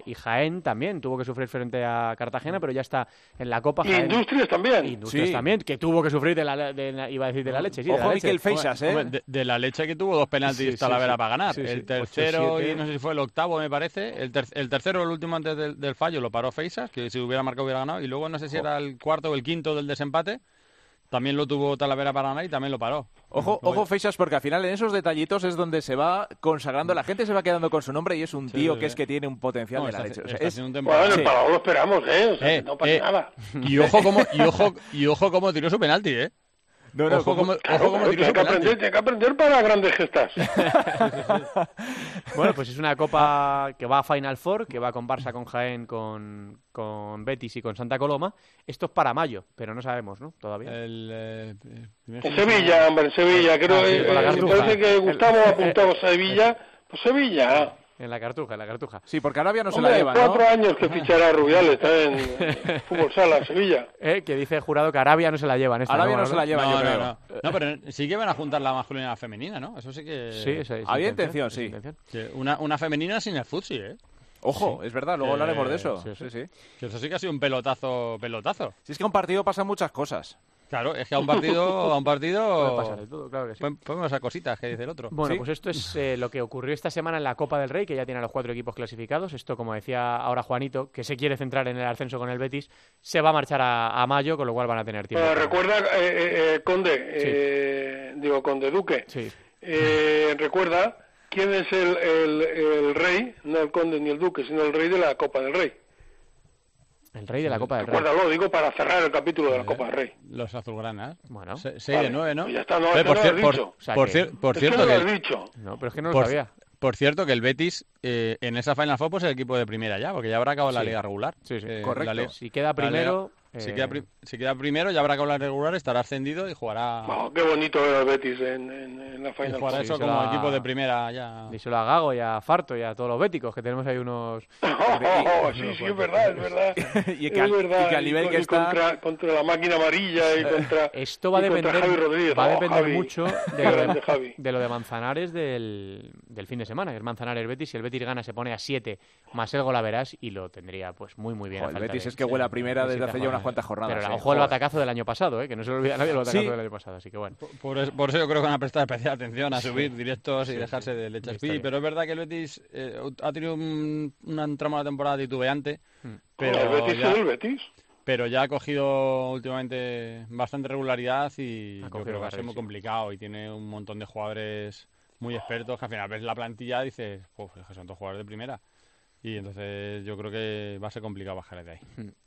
y Jaén también tuvo que sufrir frente a Cartagena, pero ya está en la Copa. Y Industrias también. Industrias también, que tuvo que sufrir de la, iba a decir de la leche, sí, Ojo, de el Feixas, ¿eh? De, la leche que tuvo dos penaltis sí, Talavera para ganar. el tercero y no sé si fue el octavo, me parece. El, el tercero, el último antes del, del fallo, lo paró Feixas, que si hubiera marcado hubiera ganado. Y luego no sé si era el cuarto o el quinto del desempate. También lo tuvo Talavera para ganar y también lo paró. Ojo, ojo Feixas, porque al final en esos detallitos es donde se va consagrando, la gente se va quedando con su nombre y es un tío que es que tiene un potencial de la leche. bueno, el lo esperamos, ¿eh? eh no pasa eh, nada. Y ojo como, y ojo, y ojo como tiró su penalti, ¿eh? No, no, ojo, como, tiene, que aprender, tiene que aprender para grandes gestas. bueno, pues es una copa que va a Final Four, que va con Barça, con Jaén, con, con Betis y con Santa Coloma. Esto es para mayo, pero no sabemos, ¿no? Todavía. El, eh, en Sevilla, hombre, en Sevilla. Creo ah, eh, me parece que Gustavo ha apuntado Sevilla. Pues Sevilla. En la cartuja, en la cartuja. Sí, porque Arabia no se la lleva, cuatro años que fichará Rubiales está en Fútbol Sala, Sevilla. Eh, que dice el jurado que Arabia no se la lleva en esta Arabia no, se la lleva, no, yo creo. No, no. pero sí que van a juntar la masculina y la femenina, ¿no? Eso sí que... Sí, Había intención, sí. Una, una femenina sin el futsi, ¿eh? Ojo, es verdad, luego hablaremos de eso. Sí, sí. Que eso sí que ha sido un pelotazo, pelotazo. Si es que a un partido pasan muchas cosas. Claro, es que a un partido, a un partido puede pasar de todo, claro que sí. Podemos cositas que dice el otro. Bueno, pues esto es eh, lo que ocurrió esta semana en la Copa del Rey, que ya tiene a los cuatro equipos clasificados. Esto, como decía ahora Juanito, que se quiere centrar en el ascenso con el Betis, se va a marchar a, mayo, con lo cual van a tener tiempo. recuerda, eh, eh, Conde, digo Conde Duque, sí. recuerda quién es el, el rey, no el Conde ni el Duque, sino el rey de la Copa del Rey. El rey de la Copa del Rey. Recuérdalo, digo para cerrar el capítulo de la Copa del Rey. Los azulgranas. Bueno. 6 de 9, ¿no? Pues ya está, no, por, no por, dicho. por, por cierto que... dicho. No, pero es que no lo sabía. Por cierto, que el Betis eh, en esa Final Four pues, es el equipo de primera ya, porque ya habrá acabado la liga regular. Sí, sí, eh, correcto. si queda primero, si, queda si, queda primero, ya habrá que hablar regular, estará ascendido y jugará. qué bonito el Betis en, en, la final. Y jugará eso como equipo de primera ya. Díselo a Gago y a Farto y a todos los béticos, que tenemos ahí unos. Oh, sí, sí, es verdad, es verdad. y, que, al, verdad. y que al nivel que está. Contra, contra, la máquina amarilla y contra. Esto va a depender, va a oh, depender mucho de lo de, de, lo de Manzanares del, del fin de semana. El Manzanares Betis, si el Betis gana, se pone a 7 más el gol a verás y lo tendría pues muy, muy bien. el Betis es que huele a primera desde hace ya unas cuantas jornadas ojo el batacazo del año pasado, ¿eh? que no se lo olvida nadie el batacazo del año pasado, así que bueno. Por, eso yo creo que van a prestar especial atención a subir directos y dejarse de leche pero es verdad que el Betis eh, ha tenido un, una trama de temporada titubeante, hmm. pero ¿El Betis ya, el Betis? Pero ya ha cogido últimamente bastante regularidad y yo creo que va a ser muy complicado y tiene un montón de jugadores muy expertos que al final ves la plantilla y dices, pues son dos jugadores de primera. Y entonces yo creo que va a ser complicado bajar de ahí.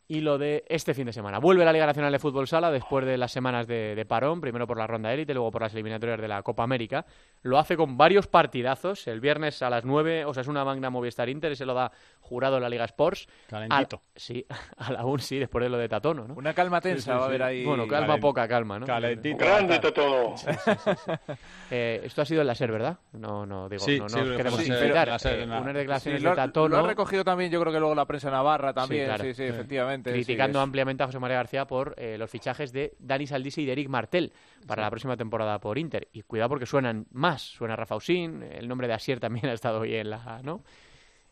Y lo de este fin de semana. Vuelve la Liga Nacional de Fútbol Sala después de las semanas de, parón, primero por la ronda élite, luego por las eliminatorias de la Copa América. Lo hace con varios partidazos. El viernes a las 9, o sea, es una Magna Movistar Inter, y se lo da jurado en la Liga Sports. Calentito. sí, a la un sí, después de lo de Tatono, ¿no? Una calma tensa va a haber ahí. Bueno, calma, poca calma, ¿no? Calentito. Grande Tatono. eh, esto ha sido en la SER, ¿verdad? No, no, digo, no nos queremos invitar. Eh, unas declaraciones de Tatono. Lo ha recogido también, yo creo que luego la prensa navarra también, sí, sí, efectivamente. Criticando ampliamente a José María García por eh, los fichajes de Dani Saldisi y de Eric Martel para la próxima temporada por Inter. Y cuidado porque suenan más. Suena Rafa Usín, el nombre de Asier también ha estado hoy en la... ¿no?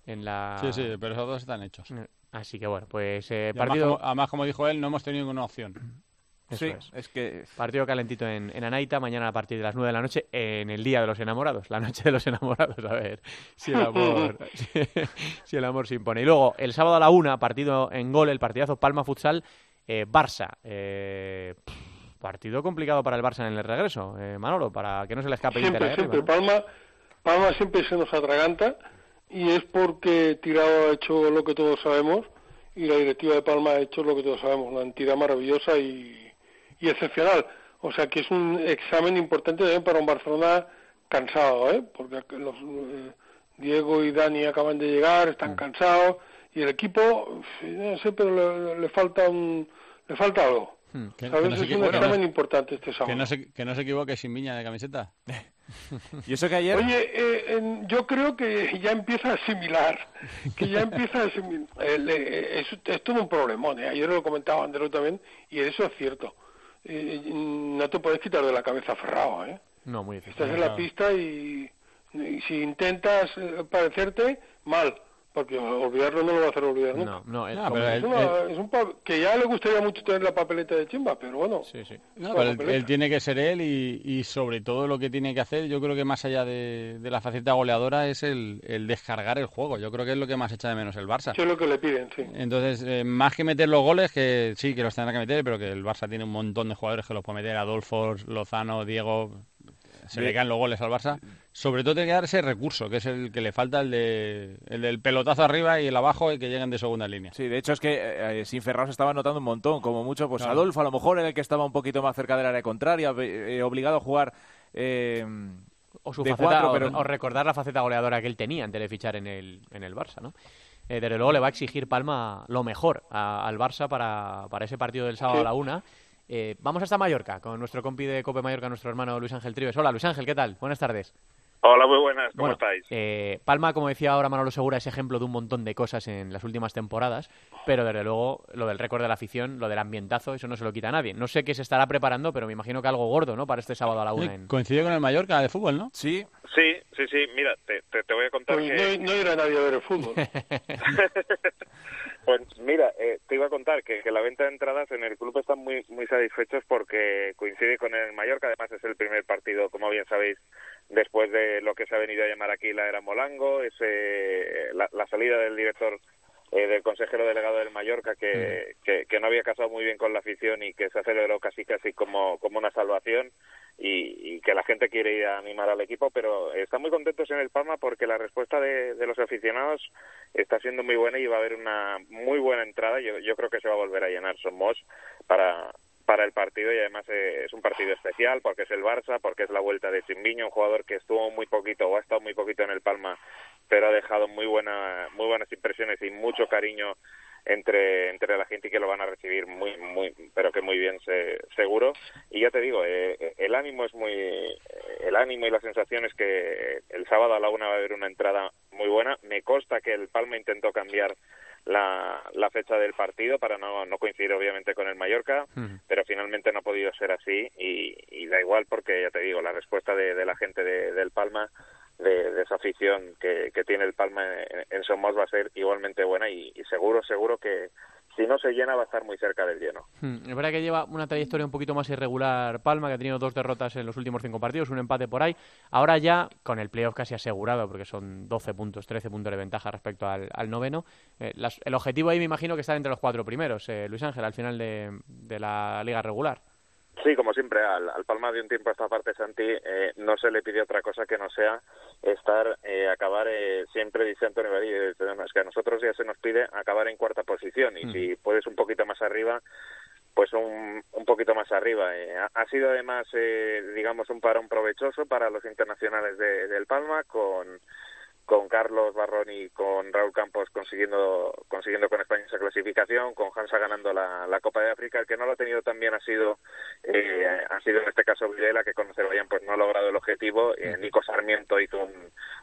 En la... Sí, sí, pero esos dos están hechos. Eh, así que bueno, pues eh, partido... Además como, dijo él, no hemos tenido ninguna opción. sí, es. que partido calentito en, en, Anaita, mañana a partir de las 9 de la noche, en el Día de los Enamorados, la noche de los enamorados, a ver si el amor, si, el amor se impone. Y luego, el sábado a la 1, partido en gol, el partidazo Palma Futsal, eh, Barça. Eh, partido complicado para el Barça en el regreso, eh, Manolo, para que no se le escape siempre, siempre. Palma, Palma siempre se nos atraganta y es porque Tirado ha hecho lo que todos sabemos y la directiva de Palma ha hecho lo que todos sabemos, una entidad maravillosa y y excepcional. O sea que es un examen importante también para un Barcelona cansado, ¿eh? porque los, eh, Diego y Dani acaban de llegar, están mm. cansados y el equipo, no sé, pero le, falta un, le falta algo. Hmm. ¿Sabes? es un examen importante este sábado. Que no, se, que no se equivoque sin viña de camiseta. y eso que ayer... Oye, eh, yo creo que ya empieza a asimilar, que ya empieza a asimilar. Eh, es, todo un problemón, ayer lo comentaba Andrés también, y eso es cierto no te puedes quitar de la cabeza Ferrao, ¿eh? No, muy difícil. Estás en la pista y, si intentas eh, parecerte, mal porque olvidarlo no lo va a hacer olvidar nunca. No, no, es, un que ya le gustaría mucho tener la papeleta de chimba, pero bueno. Sí, sí. él, tiene que ser él y, sobre todo lo que tiene que hacer, yo creo que más allá de, la faceta goleadora es el, descargar el juego. Yo creo que es lo que más echa de menos el Barça. es lo que le piden, sí. Entonces, eh, más que meter los goles, que sí, que los tendrá que meter, pero que el Barça tiene un montón de jugadores que los puede meter, Adolfo, Lozano, Diego, se le caen los goles al Barça. Sobre todo tiene que dar ese recurso, que es el que le falta, el, de, el del pelotazo arriba y el abajo y que lleguen de segunda línea. Sí, de hecho es que eh, eh, sin Ferrao se estaba notando un montón, como mucho, pues Adolfo a lo mejor era el que estaba un poquito más cerca del área contraria, eh, obligado a jugar... o su faceta, pero... o, recordar la faceta goleadora que él tenía antes de fichar en el, en el Barça, ¿no? desde luego le va a exigir Palma lo mejor al Barça para, para ese partido del sábado a la una eh, vamos hasta Mallorca con nuestro compi de Cope Mallorca, nuestro hermano Luis Ángel Trives. Hola Luis Ángel, ¿qué tal? Buenas tardes. Hola, muy buenas, ¿cómo estáis? Eh, Palma, como decía ahora Manolo Segura, es ejemplo de un montón de cosas en las últimas temporadas, pero desde luego lo del récord de la afición, lo del ambientazo, eso no se lo quita a nadie. No sé qué se estará preparando, pero me imagino que algo gordo, ¿no? Para este sábado a la una. Coincide con el Mallorca de fútbol, ¿no? Sí. Sí, sí, sí. Mira, te, te, voy a contar pues que... No, no irá nadie a ver el fútbol. pues mira, eh, te iba a contar que, que, la venta de entradas en el club están muy, muy satisfechos porque coincide con el Mallorca, además es el primer partido, como bien sabéis, después de lo que se ha venido a llamar aquí la era Molango, es la, la, salida del director eh, del consejero delegado del Mallorca que, que, que, no había casado muy bien con la afición y que se aceleró casi casi como, como una salvación y, y, que la gente quiere ir a animar al equipo, pero están muy contentos en el Palma porque la respuesta de, de los aficionados está siendo muy buena y va a haber una muy buena entrada. Yo, creo que se va a volver a llenar Somos para, para el partido y además eh, es un partido especial porque es el Barça, porque es la vuelta de Chimbiño, un jugador que estuvo muy poquito o ha estado muy poquito en el Palma, pero ha dejado muy buena, muy buenas impresiones y mucho cariño entre entre la gente y que lo van a recibir muy muy pero que muy bien se, seguro. Y ya te digo eh, eh, el ánimo es muy el ánimo y la sensación es que el sábado a la una va a haber una entrada muy buena. Me consta que el Palma intentó cambiar la, la fecha del partido para no, no coincidir obviamente con el Mallorca, pero finalmente no ha podido ser así y, y, da igual porque ya te digo, la respuesta de, de la gente de, del Palma, de, de, esa afición que, que tiene el Palma en, en Somos va a ser igualmente buena y, y seguro, seguro que, si no se llena va a estar muy cerca del lleno. Hmm, es verdad que lleva una trayectoria un poquito más irregular Palma, que ha tenido dos derrotas en los últimos cinco partidos, un empate por ahí. Ahora ya, con el playoff casi asegurado, porque son 12 puntos, 13 puntos de ventaja respecto al, al noveno, eh, las, el objetivo ahí me imagino que está entre los cuatro primeros, eh, Luis Ángel, al final de, de la liga regular. Sí, como siempre, al, al Palma de un tiempo a esta parte, Santi, eh, no se le pide otra cosa que no sea estar, eh, acabar, eh, siempre dice Antonio Badí, es que a nosotros ya se nos pide acabar en cuarta posición y mm. si puedes un poquito más arriba, pues un, un poquito más arriba. Eh, ha, ha, sido además, eh, digamos, un parón provechoso para los internacionales de, del Palma con con Carlos Barrón y con Raúl Campos consiguiendo consiguiendo con España esa clasificación, con Hansa ganando la, la Copa de África, el que no lo ha tenido también ha sido eh, ha sido en este caso Videla, que con Azerbaiyán pues no ha logrado el objetivo, eh, Nico Sarmiento hizo un,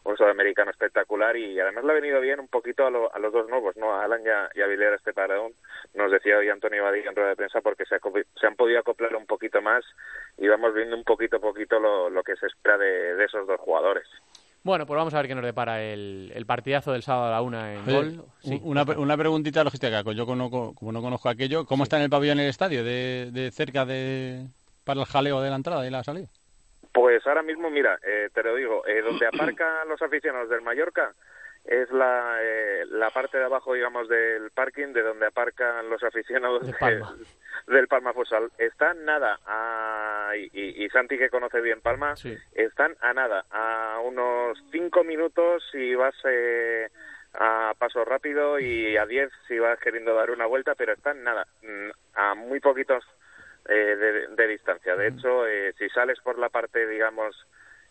un sudamericano espectacular y además le ha venido bien un poquito a, lo, a los dos nuevos, no a Alan y a, y a Vilera este paradón, nos decía hoy Antonio Badilla en rueda de prensa porque se, se han podido acoplar un poquito más y vamos viendo un poquito a poquito lo, lo que se espera de, de esos dos jugadores. Bueno, pues vamos a ver qué nos depara el, el partidazo del sábado a la una en Oye, gol. Sí. Una, una preguntita logística, yo como, como no conozco aquello, ¿cómo está en el pabellón el estadio? De, de cerca de para el jaleo de la entrada y la salida? Pues ahora mismo, mira, eh, te lo digo, eh, donde aparcan los aficionados del Mallorca es la, eh, la parte de abajo, digamos, del parking de donde aparcan los aficionados de Palma. De, del Palma Futsal. Están nada a, y, y, Santi que conoce bien Palma, sí. están a nada, a unos cinco minutos si vas eh, a paso rápido y a diez si vas queriendo dar una vuelta, pero están nada, mm, a muy poquitos eh, de, de, distancia. De hecho, eh, si sales por la parte, digamos,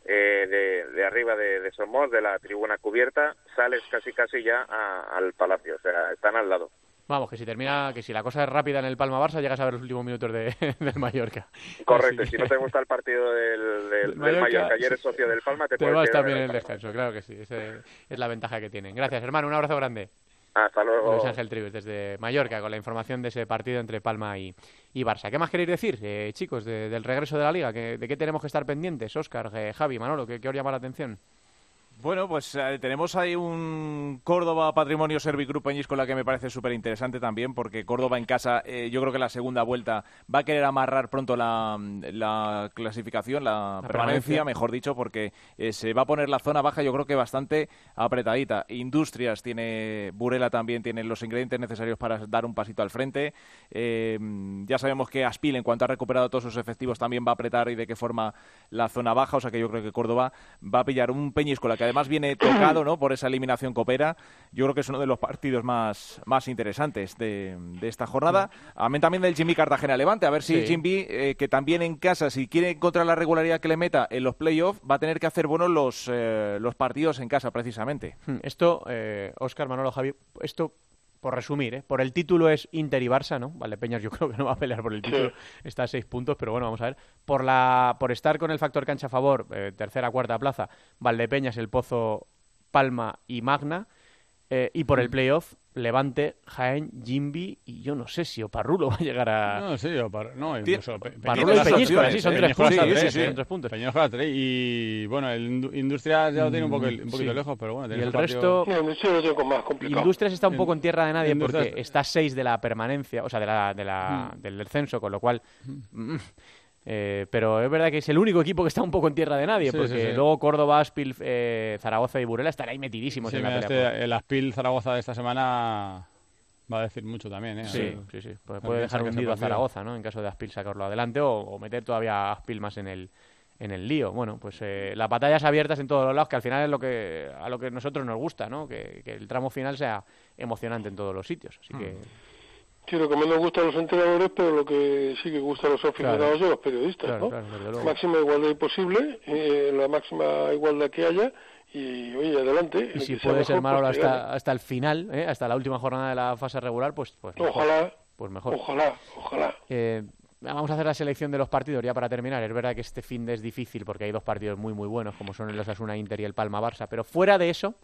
eh, de, de, arriba de, de, Somos, de la tribuna cubierta, sales casi casi ya a, al palacio, o sea, están al lado. Vamos, que si termina, que si la cosa es rápida en el Palma Barça, llegas a ver los últimos minutos de, del Mallorca. Correcto, Así. si no te gusta el partido del, del, Mallorca, del Mallorca, y eres socio del Palma, te, te vas también en el descanso, claro que sí, esa es la ventaja que tienen. Gracias, hermano, un abrazo grande. Hasta luego. Luis Ángel Tribes desde Mallorca con la información de ese partido entre Palma y, y Barça. ¿Qué más queréis decir, eh, chicos, de, del regreso de la Liga? ¿De qué tenemos que estar pendientes? Óscar, eh, Javi, Manolo, ¿qué, ¿qué, os llama la atención? Bueno, pues eh, tenemos ahí un Córdoba Patrimonio Servicruz Peñis con la que me parece súper interesante también, porque Córdoba en casa, eh, yo creo que la segunda vuelta va a querer amarrar pronto la, la clasificación, la, la permanencia, permanencia, mejor dicho, porque eh, se va a poner la zona baja, yo creo que bastante apretadita. Industrias tiene, Burela también tiene los ingredientes necesarios para dar un pasito al frente. Ya sabemos que Aspil, en cuanto ha recuperado todos sus efectivos, también va a apretar y de qué forma la zona baja, o sea que yo creo que Córdoba va a pillar un Peñis con la que además viene tocado ¿no? por esa eliminación copera. Yo creo que es uno de los partidos más, más interesantes de, de esta jornada. Amén también del Jimmy Cartagena Levante, a ver si sí. Jimmy, eh, que también en casa, si quiere encontrar la regularidad que le meta en los playoffs, va a tener que hacer buenos los, eh, los partidos en casa, precisamente. Esto, eh, Oscar Manolo Javi, esto por resumir, ¿eh? por el título es Inter y Barça, ¿no? Valdepeñas yo creo que no va a pelear por el título, está a seis puntos, pero bueno, vamos a ver. Por, la, por estar con el factor cancha a favor, eh, tercera, cuarta plaza, Valdepeñas, El Pozo, Palma y Magna, eh, y por el mm. playoff, Levante, Jaén, Jimby y yo no sé si Oparrulo va a llegar a... No, sí, Opar... no incluso Oparrulo y Peñíscola, sí, son tres puntos. Sí, sí, tres puntos. Peñíscola tres y bueno, el Industrias ya lo tiene un, poco, un poquito lejos, pero bueno. Y el resto... más complicado. Industrias está un poco en tierra de nadie porque está seis de la permanencia, o sea, de la, de la, mm. del descenso, con lo cual... Eh, pero es verdad que es el único equipo que está un poco en tierra de nadie, porque luego Córdoba, Aspil, eh, Zaragoza y Burela estarán ahí metidísimos en la pelea. Este, el Aspil Zaragoza de esta semana va a decir mucho también, ¿eh? Sí, sí, sí. Puede, dejar hundido a Zaragoza, ¿no? En caso de Aspil sacarlo adelante o, meter todavía a Aspil más en el, en el lío. Bueno, pues eh, las batallas abiertas en todos los lados, que al final es lo que a lo que a nosotros nos gusta, ¿no? Que, el tramo final sea emocionante en todos los sitios. Así que mm. Sí, lo que menos gusta a los entrenadores, pero lo que sí que gusta a los aficionados y a los periodistas, ¿no? máxima igualdad posible, eh, la máxima igualdad que haya, y oye, adelante. Y si puede ser malo pues hasta, hasta el final, ¿eh? hasta la última jornada de la fase regular, pues, pues ojalá. Pues mejor. Ojalá, ojalá. Eh, vamos a hacer la selección de los partidos ya para terminar. Es verdad que este fin de es difícil porque hay dos partidos muy muy buenos como son el Osasuna Inter y el Palma Barça, pero fuera de eso,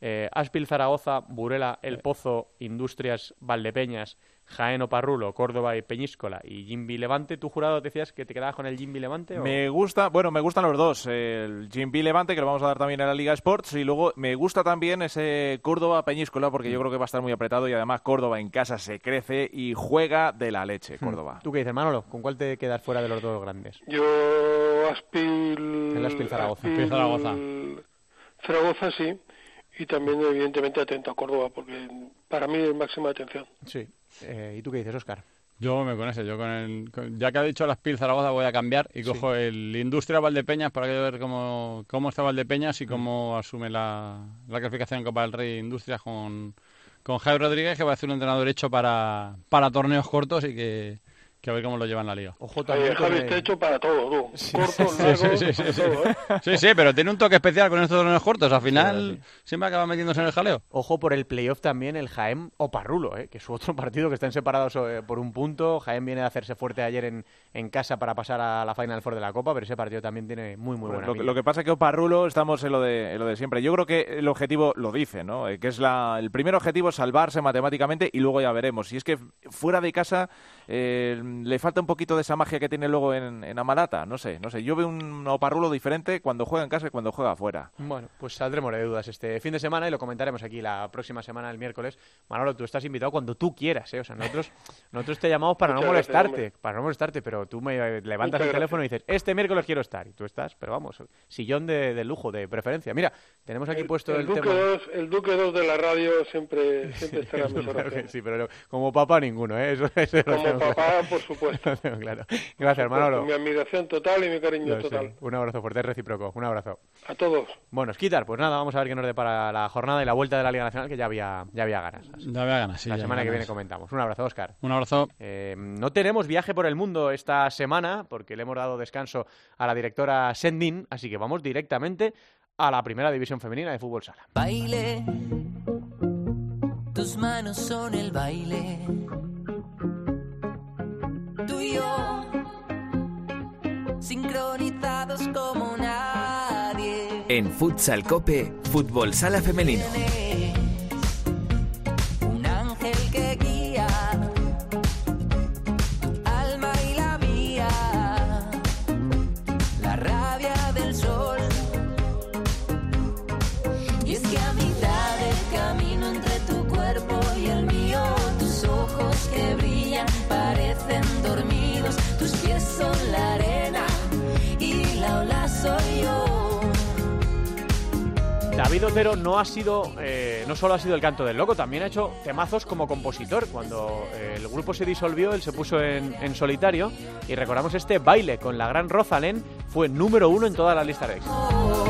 eh, Aspil Zaragoza, Burela, El Pozo, Industrias Valdepeñas, Jaén Parrulo, Córdoba y Peñíscola y Jimby Levante. ¿Tú, jurado, decías que te quedabas con el Jimby Levante? Me gusta, bueno, me gustan los dos. El Jimby Levante, que lo vamos a dar también en la Liga Sports, y luego me gusta también ese Córdoba Peñíscola, porque yo creo que va a estar muy apretado y además Córdoba en casa se crece y juega de la leche, hmm. Córdoba. ¿Tú qué dices, Manolo? ¿Con cuál te quedas fuera de los dos grandes? Yo, Aspil. El Aspil Zaragoza. Aspil Zaragoza. Zaragoza, sí. Y también, evidentemente, atento a Córdoba, porque para mí es máxima atención. Sí. Eh, ¿Y tú qué dices, Oscar? Yo me con ese, yo con el, ya que ha dicho las Pil Zaragoza voy a cambiar y cojo el Industria Valdepeñas para ver cómo, cómo está Valdepeñas y cómo asume la, la clasificación en Copa del Rey Industrias con, con Jaime Rodríguez, que va a ser un entrenador hecho para, para torneos cortos y que, que a ver cómo lo llevan la liga. Ojo también. Javi está hecho para todo, tú. Sí, Corto, largo, sí, sí, todo, ¿eh? sí, sí, pero tiene un toque especial con estos torneos cortos. Al final siempre acaba metiéndose en el jaleo. Ojo por el playoff también el Jaén o Parrulo, ¿eh? que es otro partido que están separados eh, por un punto. Jaén viene a hacerse fuerte ayer en, en casa para pasar a la Final Four de la Copa, pero ese partido también tiene muy, muy buena lo, lo, que pasa es que Oparrulo estamos en lo, de, lo de siempre. Yo creo que el objetivo lo dice, ¿no? Eh, que es la, el primer objetivo salvarse matemáticamente y luego ya veremos. Si es que fuera de casa le falta un poquito de esa magia que tiene luego en, en Amalata. No sé, no sé. Yo veo un Oparrulo diferente cuando juega en casa y cuando juega afuera. Bueno, pues saldremos de dudas este fin de semana y lo comentaremos aquí la próxima semana, el miércoles. Manolo, tú estás invitado cuando tú quieras, ¿eh? O sea, nosotros, nosotros te llamamos para no molestarte, para no molestarte, pero tú me levantas el teléfono y dices, este miércoles quiero estar. Y tú estás, pero vamos, sillón de, lujo, de preferencia. Mira, tenemos aquí puesto el, Duque tema... el Duque 2 de la radio siempre, siempre estará mejor. sí, pero como papá ninguno, ¿eh? como papá, por supuesto. claro. Gracias, Manolo. Mi admiración total y mi cariño total. Un abrazo fuerte, recíproco. Un abrazo. A todos. Bueno, Skitar, pues nada, vamos a ver qué nos depara la jornada y la vuelta de la Liga Nacional, que ya había, ya había ganas. Ya había ganas, sí. La semana que viene comentamos. Un abrazo, Oscar. Un abrazo. Eh, no tenemos viaje por el mundo esta semana, porque le hemos dado descanso a la directora Sendin, así que vamos directamente a la primera división femenina de fútbol sala. Baile, tus manos son el baile sincronizados como nadie. En Futsal Cope, Fútbol Sala Femenino. David Otero no ha sido, eh, no solo ha sido el canto del loco, también ha hecho temazos como compositor. Cuando eh, el grupo se disolvió, él se puso en, solitario y recordamos este baile con la gran Rosalén, fue número uno en toda la lista de éxitos.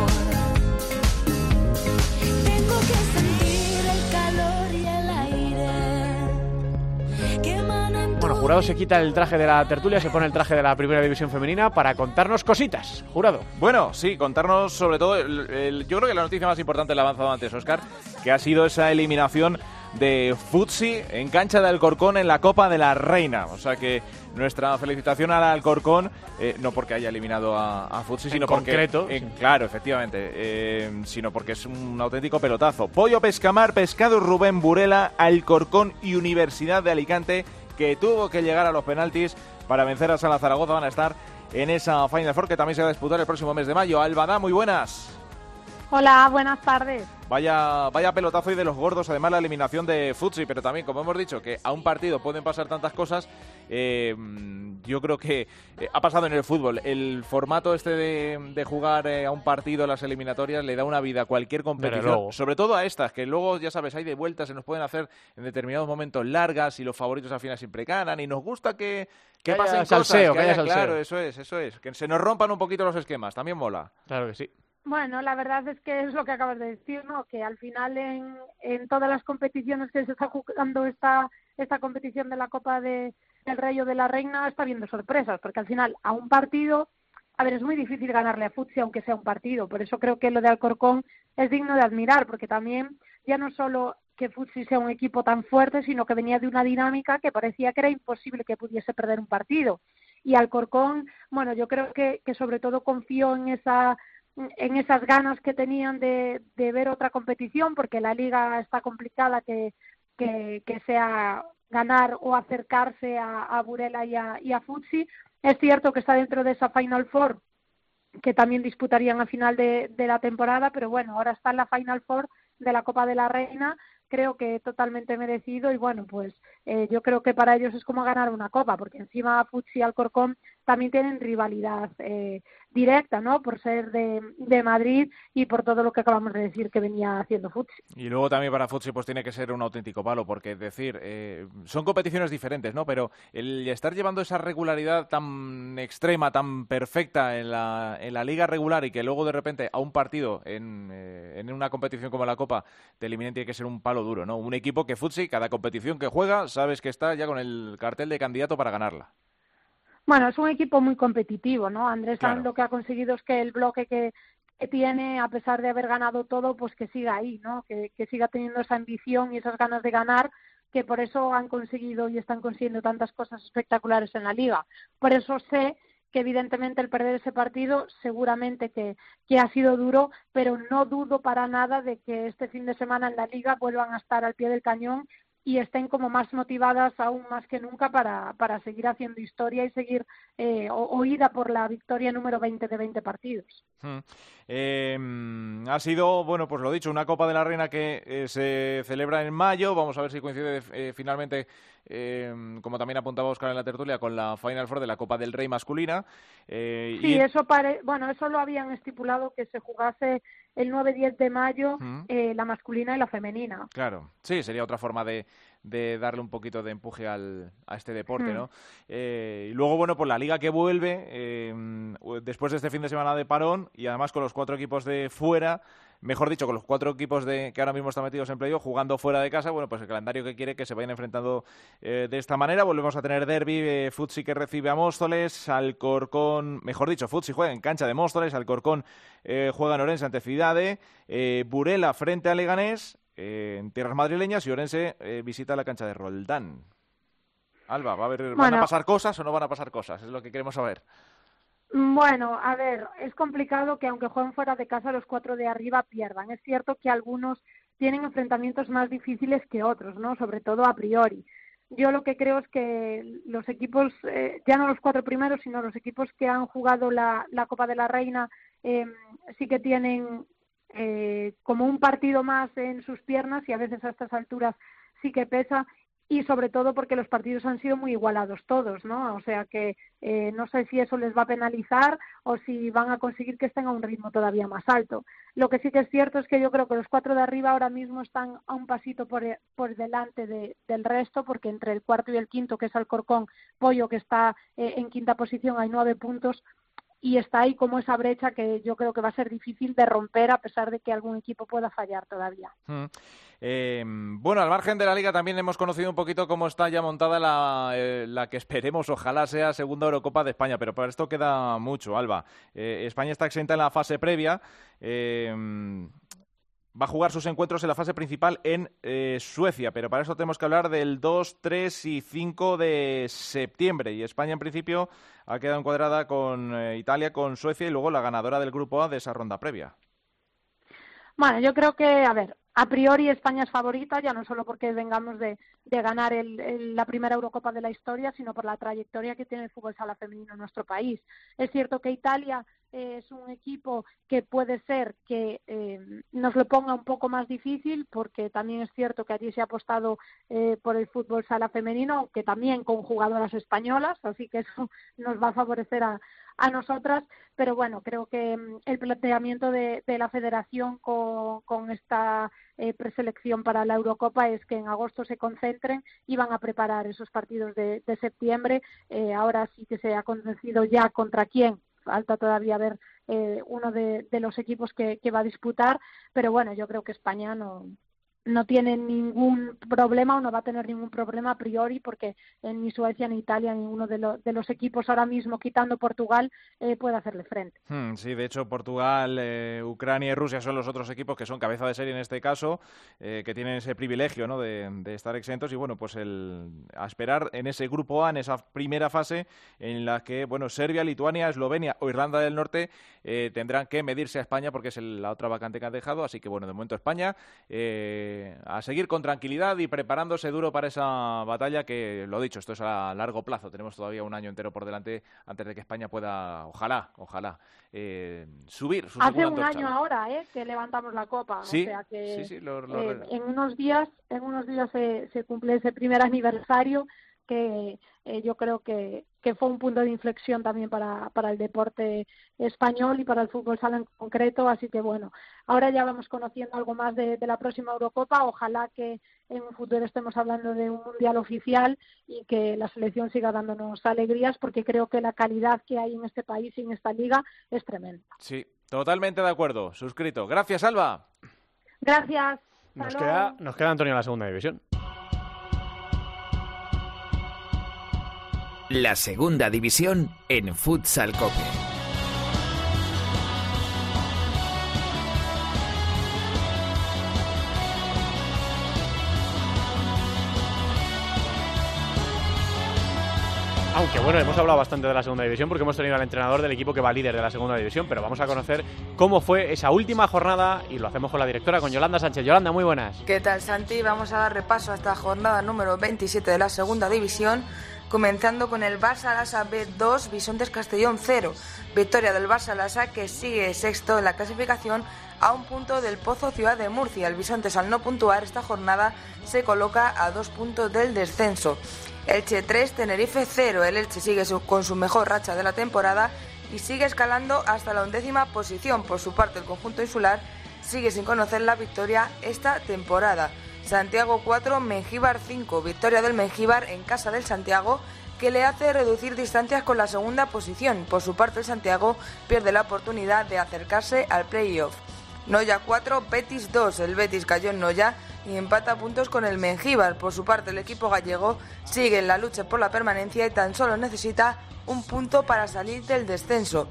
Jurado se quita el traje de la tertulia, se pone el traje de la primera división femenina para contarnos cositas. Jurado. Bueno, sí, contarnos sobre todo. yo creo que la noticia más importante la ha avanzado antes, Oscar, que ha sido esa eliminación de Futsi en cancha de Alcorcón en la Copa de la Reina. O sea que nuestra felicitación al Alcorcón, eh, no porque haya eliminado a, a Futsi, sino concreto, porque... Claro, efectivamente, eh, sino porque es un auténtico pelotazo. Pollo Pescamar, Pescado Rubén Burela, Alcorcón y Universidad de Alicante, que tuvo que llegar a los penaltis para vencer a Sala Zaragoza, van a estar en esa Final Four que también se va a disputar el próximo mes de mayo. Albada, muy buenas. Hola, buenas tardes. Vaya, vaya pelotazo y de los gordos, además la eliminación de Futsi, pero también, como hemos dicho, que a un partido pueden pasar tantas cosas, eh, yo creo que eh, ha pasado en el fútbol. El formato este de, jugar eh, a un partido las eliminatorias le da una vida a cualquier competición, sobre todo a estas, que luego, ya sabes, hay de vueltas, se nos pueden hacer en determinados momentos largas y los favoritos al final siempre ganan y nos gusta que, que, pasen salseo, cosas. Que claro, eso es, eso es. Que se nos rompan un poquito los esquemas, también mola. Claro que sí. Bueno, la verdad es que es lo que acabas de decir, ¿no? Que al final en, en todas las competiciones que se está jugando esta, esta competición de la Copa de, del Rey o de la Reina está viendo sorpresas, porque al final a un partido, a ver, es muy difícil ganarle a Futsi aunque sea un partido, por eso creo que lo de Alcorcón es digno de admirar, porque también ya no solo que Futsi sea un equipo tan fuerte, sino que venía de una dinámica que parecía que era imposible que pudiese perder un partido. Y Alcorcón, bueno, yo creo que, que sobre todo confió en esa en esas ganas que tenían de, de ver otra competición, porque la liga está complicada que, que, sea ganar o acercarse a, a Burela y a, y a Futsi. Es cierto que está dentro de esa Final Four que también disputarían a final de, de la temporada, pero bueno, ahora está en la Final Four de la Copa de la Reina creo que totalmente merecido y bueno, pues eh, yo creo que para ellos es como ganar una copa, porque encima Futsi y Alcorcón también tienen rivalidad eh, directa, ¿no? Por ser de, de, Madrid y por todo lo que acabamos de decir que venía haciendo Futsi. Y luego también para Futsi pues tiene que ser un auténtico palo, porque es decir, eh, son competiciones diferentes, ¿no? Pero el estar llevando esa regularidad tan extrema, tan perfecta en la, en la liga regular y que luego de repente a un partido en, en una competición como la Copa te eliminen tiene que ser un palo duro, ¿no? Un equipo que Futsi, cada competición que juega, sabes que está ya con el cartel de candidato para ganarla. Bueno, es un equipo muy competitivo, ¿no? Andrés lo que ha conseguido es que el bloque que, tiene, a pesar de haber ganado todo, pues que siga ahí, ¿no? Que, que siga teniendo esa ambición y esas ganas de ganar, que por eso han conseguido y están consiguiendo tantas cosas espectaculares en la liga. Por eso sé que evidentemente el perder ese partido seguramente que, que ha sido duro, pero no dudo para nada de que este fin de semana en la liga vuelvan a estar al pie del cañón y estén como más motivadas aún más que nunca para, para seguir haciendo historia y seguir eh, oída por la victoria número 20 de 20 partidos. Hmm. Eh, ha sido, bueno, pues lo dicho, una Copa de la Reina que eh, se celebra en mayo. Vamos a ver si coincide eh, como también apuntaba Oscar en la tertulia, con la Final Four de la Copa del Rey masculina. sí, eso pare... bueno, eso lo habían estipulado que se jugase el 9-10 de mayo la masculina y la femenina. Claro, sí, sería otra forma de, de darle un poquito de empuje al, a este deporte, ¿no? y luego, bueno, pues la liga que vuelve después de este fin de semana de parón y además con los cuatro equipos de fuera, mejor dicho, con los cuatro equipos de, que ahora mismo están metidos en playoff jugando fuera de casa, bueno, pues el calendario que quiere que se vayan enfrentando eh, de esta manera. Volvemos a tener derby, eh, Futsi que recibe a Móstoles, Alcorcón, mejor dicho, Futsi juega en cancha de Móstoles, Alcorcón eh, juega en Orense ante Cidade, eh, Burela frente a Leganés, en tierras madrileñas y Orense visita la cancha de Roldán. Alba, ¿va a haber, ¿van a pasar cosas o no van a pasar cosas? Es lo que queremos saber. Bueno, a ver, es complicado que aunque jueguen fuera de casa los cuatro de arriba pierdan. Es cierto que algunos tienen enfrentamientos más difíciles que otros, ¿no? Sobre todo a priori. Yo lo que creo es que los equipos, eh, ya no los cuatro primeros, sino los equipos que han jugado la, la Copa de la Reina, eh, sí que tienen eh, como un partido más en sus piernas y a veces a estas alturas sí que pesa y sobre todo porque los partidos han sido muy igualados todos, ¿no? O sea que eh, no sé si eso les va a penalizar o si van a conseguir que estén a un ritmo todavía más alto. Lo que sí que es cierto es que yo creo que los cuatro de arriba ahora mismo están a un pasito por, por delante de, del resto, porque entre el cuarto y el quinto, que es Alcorcón, Pollo, que está eh, en quinta posición, hay nueve puntos, y está ahí como esa brecha que yo creo que va a ser difícil de romper a pesar de que algún equipo pueda fallar todavía. Hmm. Eh, bueno, al margen de la liga también hemos conocido un poquito cómo está ya montada la, eh, que esperemos, ojalá sea segunda Eurocopa de España, pero para esto queda mucho, Alba. Eh, España está exenta en la fase previa. Va a jugar sus encuentros en la fase principal en eh, Suecia, pero para eso tenemos que hablar del 2, 3 y 5 de septiembre. Y España, en principio, ha quedado encuadrada con eh, Italia, con Suecia y luego la ganadora del grupo A de esa ronda previa. Bueno, yo creo que, a ver, a priori España es favorita, ya no solo porque vengamos de, ganar la primera Eurocopa de la historia, sino por la trayectoria que tiene el fútbol sala femenino en nuestro país. Es cierto que Italia es un equipo que puede ser que eh, nos lo ponga un poco más difícil, porque también es cierto que allí se ha apostado eh, por el fútbol sala femenino, que también con jugadoras españolas, así que eso nos va a favorecer a, a nosotras, pero bueno, creo que mm, el planteamiento de, la federación con, esta eh, preselección para la Eurocopa es que en agosto se concentren y van a preparar esos partidos de, septiembre. Eh, ahora sí que se ha convencido ya contra quién, falta todavía ver eh, uno de, los equipos que, que, va a disputar, pero bueno, yo creo que España no, no tiene ningún problema o no va a tener ningún problema a priori porque ni Suecia ni Italia ninguno de, de los equipos ahora mismo quitando Portugal eh, puede hacerle frente. Hmm, sí, de hecho Portugal, eh, Ucrania y Rusia son los otros equipos que son cabeza de serie en este caso, eh, que tienen ese privilegio ¿no? de, estar exentos y bueno, pues el, a esperar en ese grupo A, en esa primera fase en la que bueno Serbia, Lituania, Eslovenia o Irlanda del Norte tendrán que medirse a España porque es la otra vacante que ha dejado, así que bueno, de momento España a seguir con tranquilidad y preparándose duro para esa batalla que, lo dicho, esto es a largo plazo. Tenemos todavía un año entero por delante antes de que España pueda, ojalá, ojalá, eh, subir su Hace un año ahora, ¿eh? Que levantamos la copa. Sí, o sea que, sí, sí, lo, eh, en unos días, en unos días se, se cumple ese primer aniversario que eh, yo creo que, que, fue un punto de inflexión también para, para el deporte español y para el fútbol sala en concreto. Así que bueno, ahora ya vamos conociendo algo más de, la próxima Eurocopa. Ojalá que en un futuro estemos hablando de un mundial oficial y que la selección siga dándonos alegrías porque creo que la calidad que hay en este país y en esta liga es tremenda. Sí, totalmente de acuerdo. Suscrito. Gracias, Alba. Gracias. Nos queda, nos queda Antonio en la segunda división. La segunda división en Futsal Cope. Aunque bueno, hemos hablado bastante de la segunda división porque hemos tenido al entrenador del equipo que va líder de la segunda división, pero vamos a conocer cómo fue esa última jornada y lo hacemos con la directora, con Yolanda Sánchez. Yolanda, muy buenas. ¿Qué tal, Santi? Vamos a dar repaso a esta jornada número 27 de la segunda división comenzando con el Barça Lasa B2, Bisontes Castellón 0. Victoria del Barça Lasa que sigue sexto en la clasificación a un punto del Pozo Ciudad de Murcia. El Bisontes al no puntuar esta jornada se coloca a dos puntos del descenso. Elche 3, Tenerife 0. El Elche sigue con su mejor racha de la temporada y sigue escalando hasta la undécima posición. Por su parte, el conjunto insular sigue sin conocer la victoria esta temporada. Santiago 4, Mengíbar 5. Victoria del Mengíbar en casa del Santiago que le hace reducir distancias con la segunda posición. Por su parte, el Santiago pierde la oportunidad de acercarse al playoff. Noya 4, Betis 2. El Betis cayó en Noya y empata puntos con el Mengíbar. Por su parte, el equipo gallego sigue en la lucha por la permanencia y tan solo necesita un punto para salir del descenso.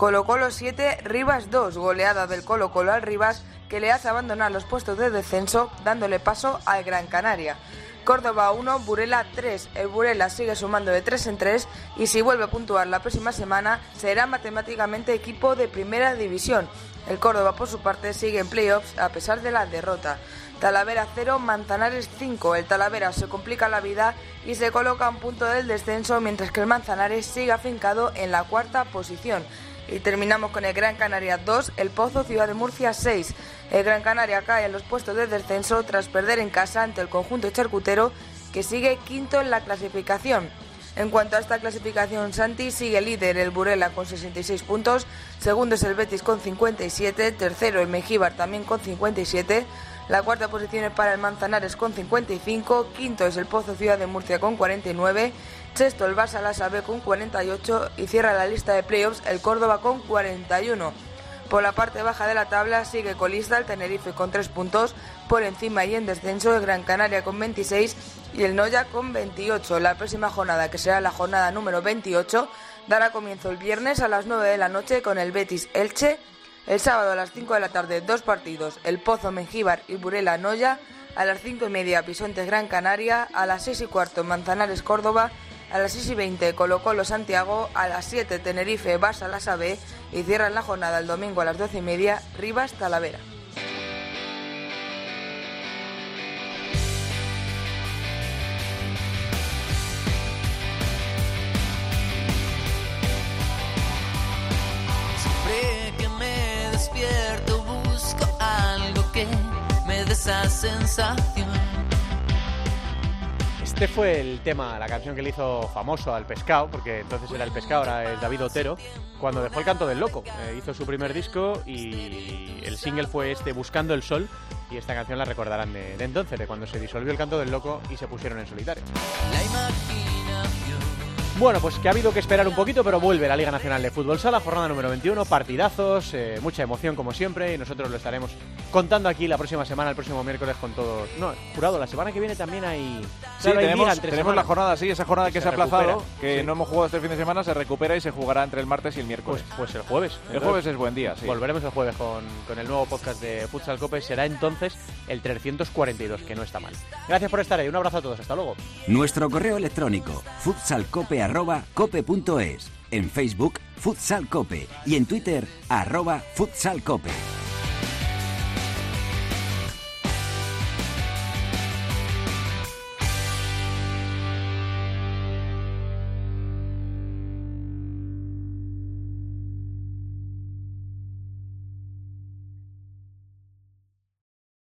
Colo Colo 7, Rivas 2. Goleada del Colo Colo al Rivas que le hace abandonar los puestos de descenso, dándole paso al Gran Canaria. Córdoba 1, Burela 3. El Burela sigue sumando de 3 en 3 y si vuelve a puntuar la próxima semana será matemáticamente equipo de primera división. El Córdoba por su parte sigue en playoffs a pesar de la derrota. Talavera 0, Manzanares 5. El Talavera se complica la vida y se coloca a un punto del descenso mientras que el Manzanares sigue afincado en la cuarta posición. Y terminamos con el Gran Canaria 2, el Pozo Ciudad de Murcia 6. El Gran Canaria cae en los puestos de descenso tras perder en casa ante el conjunto charcutero que sigue quinto en la clasificación. En cuanto a esta clasificación, Santi sigue líder el Burela con 66 puntos, segundo es el Betis con 57, tercero el Mejíbar también con 57, la cuarta posición es para el Manzanares con 55, quinto es el Pozo Ciudad de Murcia con 49, sexto el Barça la B con 48 y cierra la lista de playoffs el Córdoba con 41. Por la parte baja de la tabla sigue colista el Tenerife con 3 puntos, por encima y en descenso el Gran Canaria con 26 y el Noya con 28. La próxima jornada, que será la jornada número 28, dará comienzo el viernes a las 9 de la noche con el Betis Elche El sábado a las 5 de la tarde, dos partidos, El Pozo Mengíbar y Burela Noya. A las 5 y media, Pisontes Gran Canaria. A las 6 y cuarto, Manzanares Córdoba. A las 6 y 20, Colo Colo Santiago. A las 7, Tenerife Barça La Sabe. Y cierran la jornada el domingo a las 12 y media, Rivas Talavera. esa sensación. Este fue el tema, la canción que le hizo famoso al pescado, porque entonces era el pescado, ahora el David Otero, cuando dejó el canto del loco. Eh, hizo su primer disco y el single fue este Buscando el Sol, y esta canción la recordarán de, entonces, de cuando se disolvió el canto del loco y se pusieron en solitario. Bueno, pues que ha habido que esperar un poquito, pero vuelve la Liga Nacional de Fútbol Sala, jornada número 21, partidazos, eh, mucha emoción como siempre, y nosotros lo estaremos contando aquí la próxima semana, el próximo miércoles con todos. No, jurado, la semana que viene también hay. Sí, tenemos, la jornada, sí, esa jornada que se, ha aplazado, que no hemos jugado este fin de semana, se recupera y se jugará entre el martes y el miércoles. Pues, pues el jueves. El jueves es buen día, sí. Volveremos el jueves con, con el nuevo podcast de Futsal Cope, será entonces el 342, que no está mal. Gracias por estar ahí, un abrazo a todos, hasta luego. Nuestro correo electrónico, futsalcope.cope es en Facebook Futsal Cope y en Twitter arroba Futsal Cope.